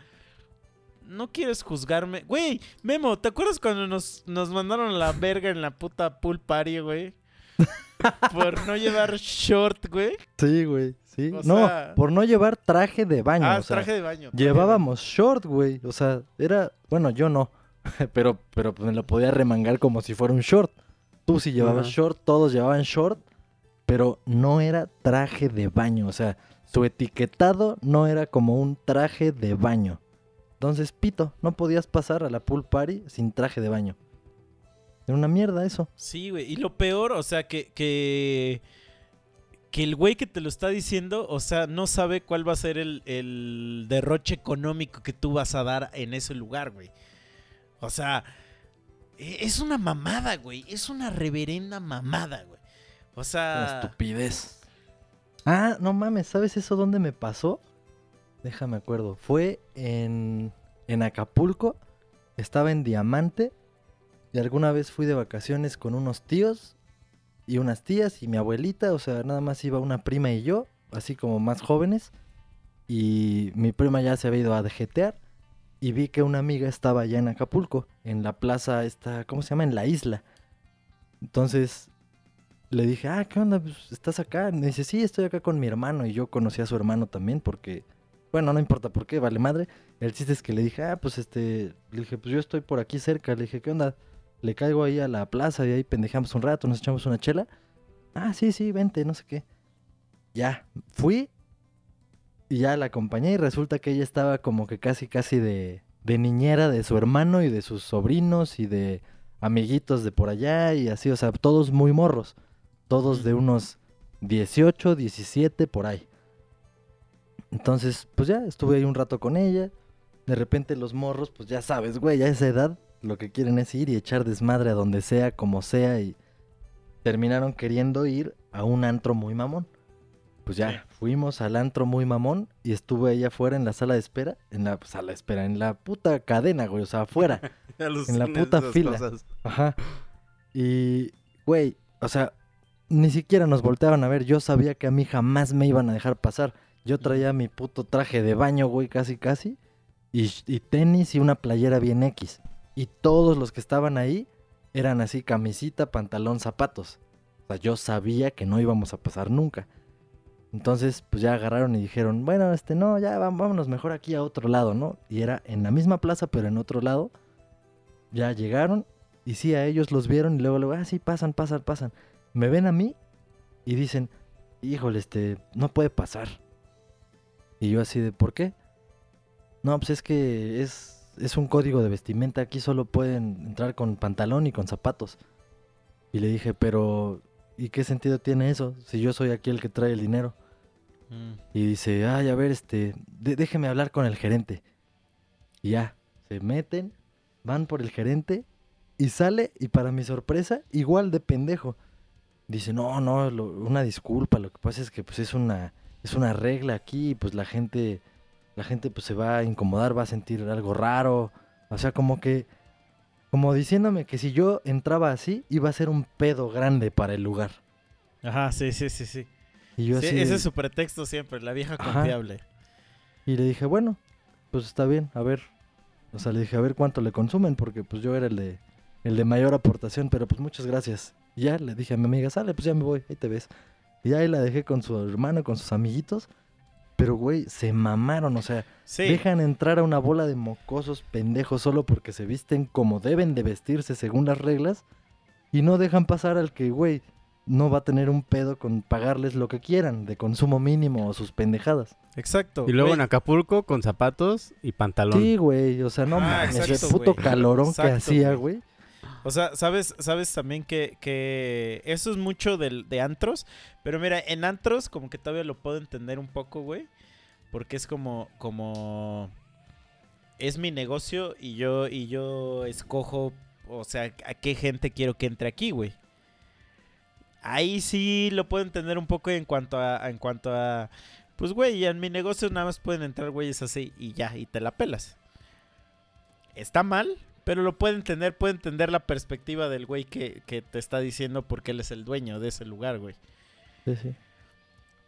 no quieres juzgarme. Güey, Memo, ¿te acuerdas cuando nos, nos mandaron la verga en la puta pool party, güey? [LAUGHS] [LAUGHS] Por no llevar short, güey. Sí, güey. Sí. O no, sea- por no llevar traje de baño. Ah, o sea, traje de baño. Llevábamos short, güey. O sea, era. Bueno, yo no. [LAUGHS] pero, pero pues me lo podía remangar como si fuera un short. Tú sí llevabas short, todos llevaban short. Pero no era traje de baño. O sea, su etiquetado no era como un traje de baño. Entonces, pito, no podías pasar a la pool party sin traje de baño. Era una mierda eso. Sí, güey. Y lo peor, o sea, que, que, que el güey que te lo está diciendo, o sea, no sabe cuál va a ser el, el derroche económico que tú vas a dar en ese lugar, güey. O sea, e- es una mamada, güey. Es una reverenda mamada, güey. O Una sea, estupidez. Ah, no mames, ¿sabes eso dónde me pasó? Déjame acuerdo. Fue en, en Acapulco. Estaba en Diamante. Y alguna vez fui de vacaciones con unos tíos y unas tías y mi abuelita. O sea, nada más iba una prima y yo, así como más jóvenes. Y mi prima ya se había ido a dejetear. Y vi que una amiga estaba allá en Acapulco, en la plaza esta, ¿cómo se llama? En la isla. Entonces le dije, ah, ¿qué onda? Pues, ¿Estás acá? Me dice, sí, estoy acá con mi hermano. Y yo conocí a su hermano también porque, bueno, no importa por qué, vale madre. El chiste es que le dije, ah, pues este, le dije, pues yo estoy por aquí cerca. Le dije, ¿qué onda? Le caigo ahí a la plaza y ahí pendejamos un rato, nos echamos una chela. Ah, sí, sí, vente, no sé qué. Ya, fui y ya la acompañé y resulta que ella estaba como que casi, casi de, de niñera de su hermano y de sus sobrinos y de amiguitos de por allá y así, o sea, todos muy morros. Todos de unos 18, 17, por ahí. Entonces, pues ya estuve ahí un rato con ella. De repente los morros, pues ya sabes, güey, a esa edad lo que quieren es ir y echar desmadre a donde sea, como sea, y terminaron queriendo ir a un antro muy mamón. Pues ya, Sí. fuimos al antro muy mamón y estuve ahí afuera en la sala de espera, en la sala de espera, en la puta cadena, güey, o sea, afuera. [LAUGHS] En la puta fila. Ajá. Y, güey, o sea, ni siquiera nos volteaban a ver. Yo sabía que a mí jamás me iban a dejar pasar. Yo traía mi puto traje de baño, güey, casi, casi. Y, y tenis y una playera bien X. Y todos los que estaban ahí eran así, camisita, pantalón, zapatos. O sea, yo sabía que no íbamos a pasar nunca. Entonces, pues ya agarraron y dijeron, bueno, este, no, ya vámonos mejor aquí a otro lado, ¿no? Y era en la misma plaza, pero en otro lado. Ya llegaron y sí, a ellos los vieron y luego, luego, ah, sí, pasan, pasan, pasan. Me ven a mí y dicen, híjole, este, no puede pasar. Y yo así de, ¿por qué? No, pues es que es, es un código de vestimenta, aquí solo pueden entrar con pantalón y con zapatos. Y le dije, pero, ¿y qué sentido tiene eso si yo soy aquí el que trae el dinero? Mm. Y dice, ay, a ver, este, de- déjeme hablar con el gerente. Y ya, se meten, van por el gerente y sale, y para mi sorpresa, igual de pendejo. Dice, no, no, lo- una disculpa, lo que pasa es que pues es una, es una regla aquí, y, pues la gente, la gente pues se va a incomodar, va a sentir algo raro. O sea, como que Como diciéndome que si yo entraba así, iba a ser un pedo grande para el lugar. Ajá, sí, sí, sí, sí. Y yo Sí, así. ese es su pretexto siempre, la vieja Ajá. confiable. Y le dije, bueno, pues está bien, a ver. O sea, le dije, a ver cuánto le consumen, porque pues yo era el de, el de mayor aportación, pero pues muchas gracias. Y ya le dije a mi amiga, sale, pues ya me voy, ahí te ves. Y ahí la dejé con su hermano, con sus amiguitos. Pero, güey, se mamaron, o sea, Sí, dejan entrar a una bola de mocosos pendejos solo porque se visten como deben de vestirse según las reglas. Y no dejan pasar al que, güey, no va a tener un pedo con pagarles lo que quieran, de consumo mínimo o sus pendejadas. exacto. Y luego en Acapulco con zapatos y pantalón. Sí, güey, o sea, no Ah, mames, exacto, el puto calorón Exacto, que hacía, güey. O sea, sabes, sabes también que, que eso es mucho del, de antros. Pero mira, en antros como que todavía lo puedo entender un poco, güey. Porque es como, como es mi negocio y yo, y yo escojo, o sea, a qué gente quiero que entre aquí, güey. Ahí sí lo puedo entender un poco en cuanto a, en cuanto a, pues güey, en mi negocio nada más pueden entrar güeyes así y ya, y te la pelas. Está mal, pero lo puede entender, puede entender la perspectiva del güey que, que te está diciendo porque él es el dueño de ese lugar, güey. Sí, sí.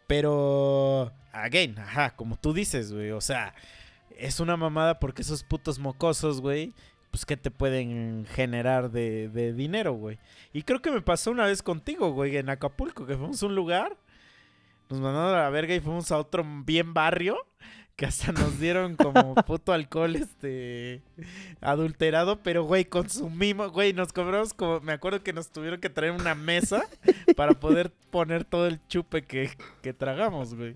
Pero, again, ajá, como tú dices, güey, o sea, es una mamada porque esos putos mocosos, güey, pues que te pueden generar de, de dinero, güey. Y creo que me pasó una vez contigo, güey, en Acapulco, que fuimos a un lugar, nos mandaron a la verga y fuimos a otro bien barrio, que hasta nos dieron como puto alcohol, este, adulterado, pero, güey, consumimos, güey, nos cobramos como, me acuerdo que nos tuvieron que traer una mesa para poder poner todo el chupe que, que tragamos, güey.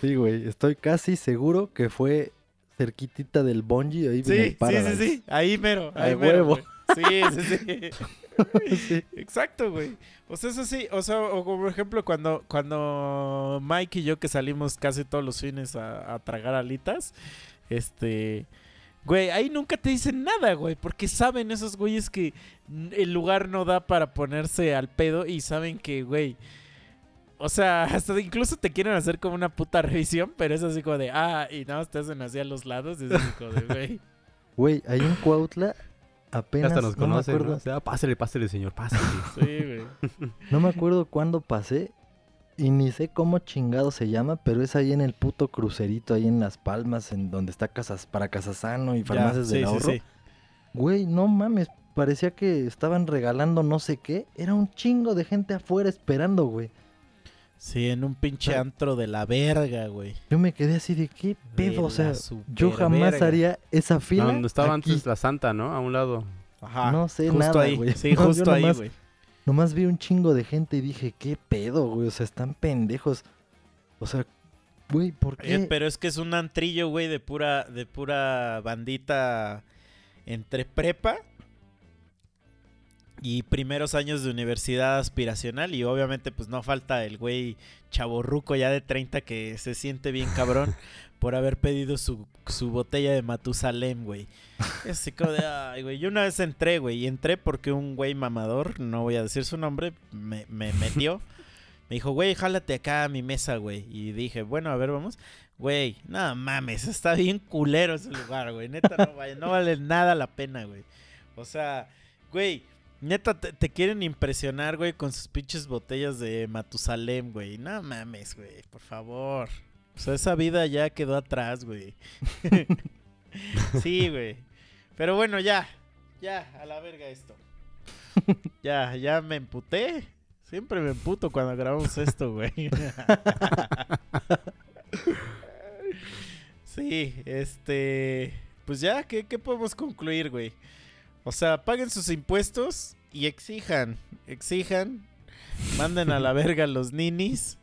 Sí, güey, estoy casi seguro que fue cerquitita del bungee ahí en Sí, el sí, sí, sí, ahí mero, ahí A mero, huevo. güey. Sí, sí, sí. [LAUGHS] [LAUGHS] Sí. Exacto, güey. O sea, eso sí, o sea, o por ejemplo cuando, cuando Mike y yo que salimos casi todos los fines a, a tragar alitas, este, güey, ahí nunca te dicen nada, güey, porque saben esos güeyes que el lugar no da para ponerse al pedo y saben que, güey, o sea, [LAUGHS] hasta incluso te quieren hacer como una puta revisión, pero es así como de, ah, y nada más te hacen así a los lados, y es así como de, güey. Güey, ahí en Cuautla apenas Hasta nos no, me acuerdo, O sea, pásale, pásale, señor, pásale. [LAUGHS] Sí, güey. [LAUGHS] no me acuerdo cuándo pasé y ni sé cómo chingado se llama, pero es ahí en el puto crucerito, ahí en Las Palmas, en donde está Casas para Casasano y Ya, Farmacias sí, del sí, Ahorro. sí. Güey, no mames, parecía que estaban regalando no sé qué. Era un chingo de gente afuera esperando, güey. Sí, en un pinche Ah. antro de la verga, güey. Yo me quedé así de qué pedo, o sea, yo jamás haría esa fila. Donde estaba aquí. antes la santa, ¿no? A un lado. Ajá. No sé justo nada, ahí. güey. Sí, [LAUGHS] No, justo ahí, nomás- güey. Nomás vi un chingo de gente y dije, qué pedo, güey. O sea, están pendejos. O sea, güey, ¿por qué? Eh, pero es que es un antrillo, güey, de pura, de pura bandita entre prepa y primeros años de universidad aspiracional. Y obviamente, pues no falta el güey chaborruco ya de 30 que se siente bien cabrón [LAUGHS] por haber pedido su, su botella de Matusalem, güey. Es como de, ay, güey. Yo una vez entré, güey, y entré porque un güey mamador, no voy a decir su nombre, me, me metió. Me dijo, güey, jálate acá a mi mesa, güey. Y dije, bueno, a ver, vamos. Güey, no mames, está bien culero ese lugar, güey. Neta, no, vaya, no vale nada la pena, güey. O sea, güey, neta, te, quieren impresionar, güey, con sus pinches botellas de Matusalem, güey. No mames, güey, por favor. O sea, esa vida ya quedó atrás, güey. [LAUGHS] sí, güey. Pero bueno, ya. Ya, a la verga esto. Ya, ya me emputé. Siempre me emputo cuando grabamos esto, güey. [LAUGHS] sí, este... Pues ya, ¿qué, qué podemos concluir, güey? O sea, paguen sus impuestos y exijan, exijan, manden a la verga a los ninis.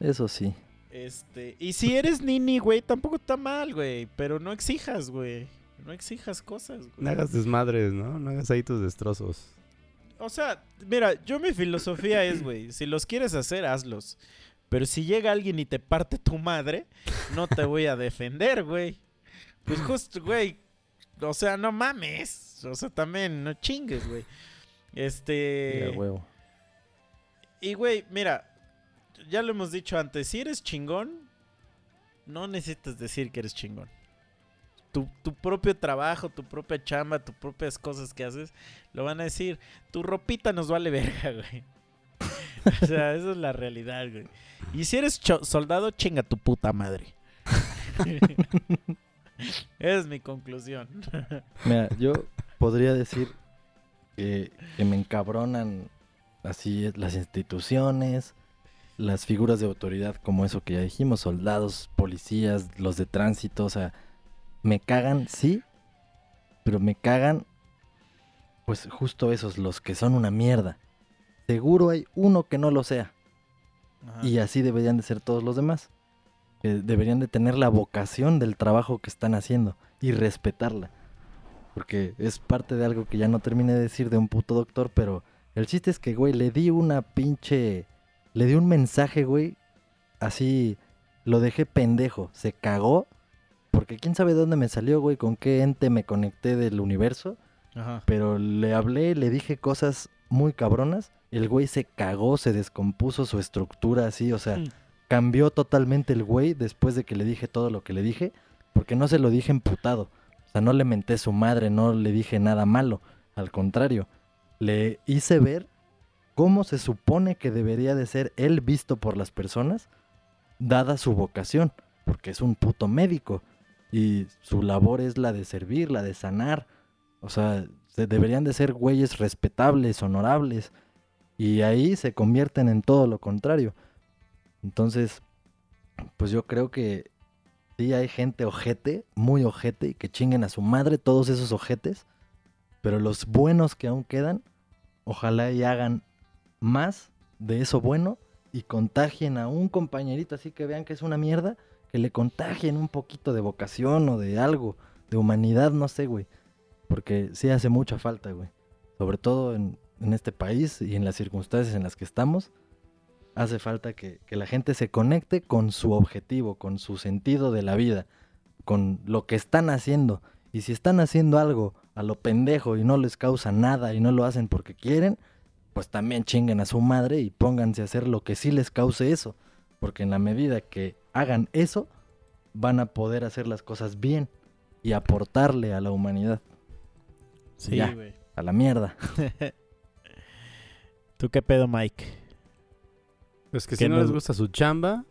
Eso sí. Este, y si eres nini, güey, tampoco está mal, güey, pero no exijas, güey. No exijas cosas, güey. No hagas desmadres, ¿no? No hagas ahí tus destrozos. O sea, mira, yo mi filosofía es, güey, si los quieres hacer, hazlos. Pero si llega alguien y te parte tu madre, no te voy a defender, güey. Pues justo, güey. O sea, no mames. O sea, también, no chingues, güey. Este. Ya, huevo. Y, güey, mira, ya lo hemos dicho antes, si eres chingón, no necesitas decir que eres chingón. tu, tu propio trabajo, tu propia chamba, tus propias cosas que haces, lo van a decir, tu ropita nos vale verga, [LAUGHS] güey. o sea, esa es la realidad, güey. Y si eres soldado, chinga tu puta madre. [LAUGHS] Esa es mi conclusión. Mira, yo podría decir que, que me encabronan así las instituciones, las figuras de autoridad como eso que ya dijimos, soldados, policías, los de tránsito, o sea, me cagan, sí, pero me cagan pues justo esos, los que son una mierda. Seguro hay uno que no lo sea. Ajá. Y así deberían de ser todos los demás. Que deberían de tener la vocación del trabajo que están haciendo y respetarla. Porque es parte de algo que ya no terminé de decir de un puto doctor, pero el chiste es que, güey, le di una pinche... Le di un mensaje, güey, así... Lo dejé pendejo, se cagó. Porque quién sabe de dónde me salió, güey, con qué ente me conecté del universo. Ajá. Pero le hablé, le dije cosas muy cabronas. El güey se cagó, se descompuso su estructura así, o sea, Mm. cambió totalmente el güey después de que le dije todo lo que le dije, porque no se lo dije emputado. O sea, no le menté su madre, no le dije nada malo. Al contrario, le hice ver cómo se supone que debería de ser él visto por las personas, dada su vocación, porque es un puto médico y su labor es la de servir, la de sanar. O sea, se- deberían de ser güeyes respetables, honorables. Y ahí se convierten en todo lo contrario. Entonces, pues yo creo que sí hay gente ojete, muy ojete, y que chinguen a su madre todos esos ojetes. Pero los buenos que aún quedan, ojalá y hagan más de eso bueno y contagien a un compañerito así que vean que es una mierda, que le contagien un poquito de vocación o de algo, de humanidad, no sé, güey. Porque sí hace mucha falta, güey. Sobre todo en, en este país y en las circunstancias en las que estamos, hace falta que, que la gente se conecte con su objetivo, con su sentido de la vida, con lo que están haciendo. Y si están haciendo algo a lo pendejo y no les causa nada y no lo hacen porque quieren, pues también chinguen a su madre y pónganse a hacer lo que sí les cause eso. Porque en la medida que hagan eso, van a poder hacer las cosas bien y aportarle a la humanidad, Sí, Ya. a la mierda. [LAUGHS] ¿Tú qué pedo, Mike? Pues que Que si no les gusta su chamba,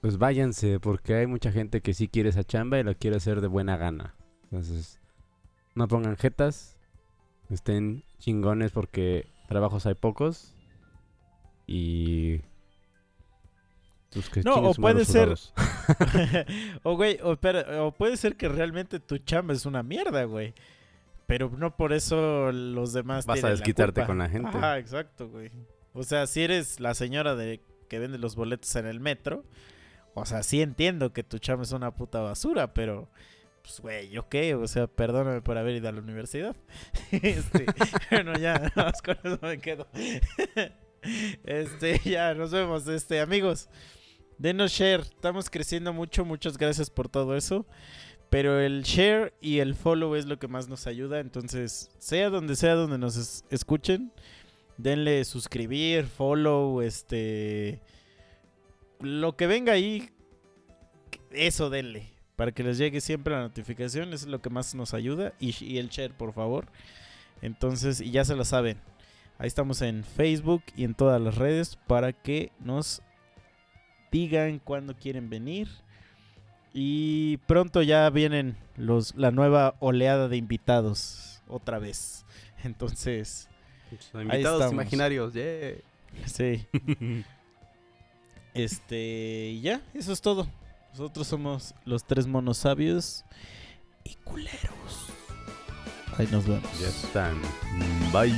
pues váyanse, porque hay mucha gente que sí quiere esa chamba y la quiere hacer de buena gana. Entonces, no pongan jetas, estén chingones porque trabajos hay pocos y... Pues que No, o puede ser- [LAUGHS] [LAUGHS] o, güey, o, puede ser que realmente tu chamba es una mierda, güey. Pero no por eso los demás Vas a la desquitarte culpa. con la gente. Ajá, exacto, güey. O sea, si eres la señora de que vende los boletos en el metro, o sea, sí entiendo que tu chamba es una puta basura, pero pues güey, ¿yo qué? O sea, perdóname por haber ido a la universidad. [LAUGHS] este, [LAUGHS] bueno, ya, [LAUGHS] nada más con eso me quedo. este, ya, nos vemos, este, amigos. Denos share, estamos creciendo mucho, muchas gracias por todo eso. Pero el share y el follow es lo que más nos ayuda. Entonces, sea donde sea donde nos es- escuchen, denle suscribir, follow, este. Lo que venga ahí, eso denle. Para que les llegue siempre la notificación. Es lo que más nos ayuda. Y, y el share, por favor. Entonces, y ya se lo saben. Ahí estamos en Facebook y en todas las redes para que nos digan cuándo quieren venir. Y pronto ya vienen los, la nueva oleada de invitados otra vez. [LAUGHS] Entonces, Invitados imaginarios, yeah. sí. [LAUGHS] Este, y ya, eso es todo. Nosotros somos los tres monos sabios y culeros. Ahí nos vemos. Ya están. Bye.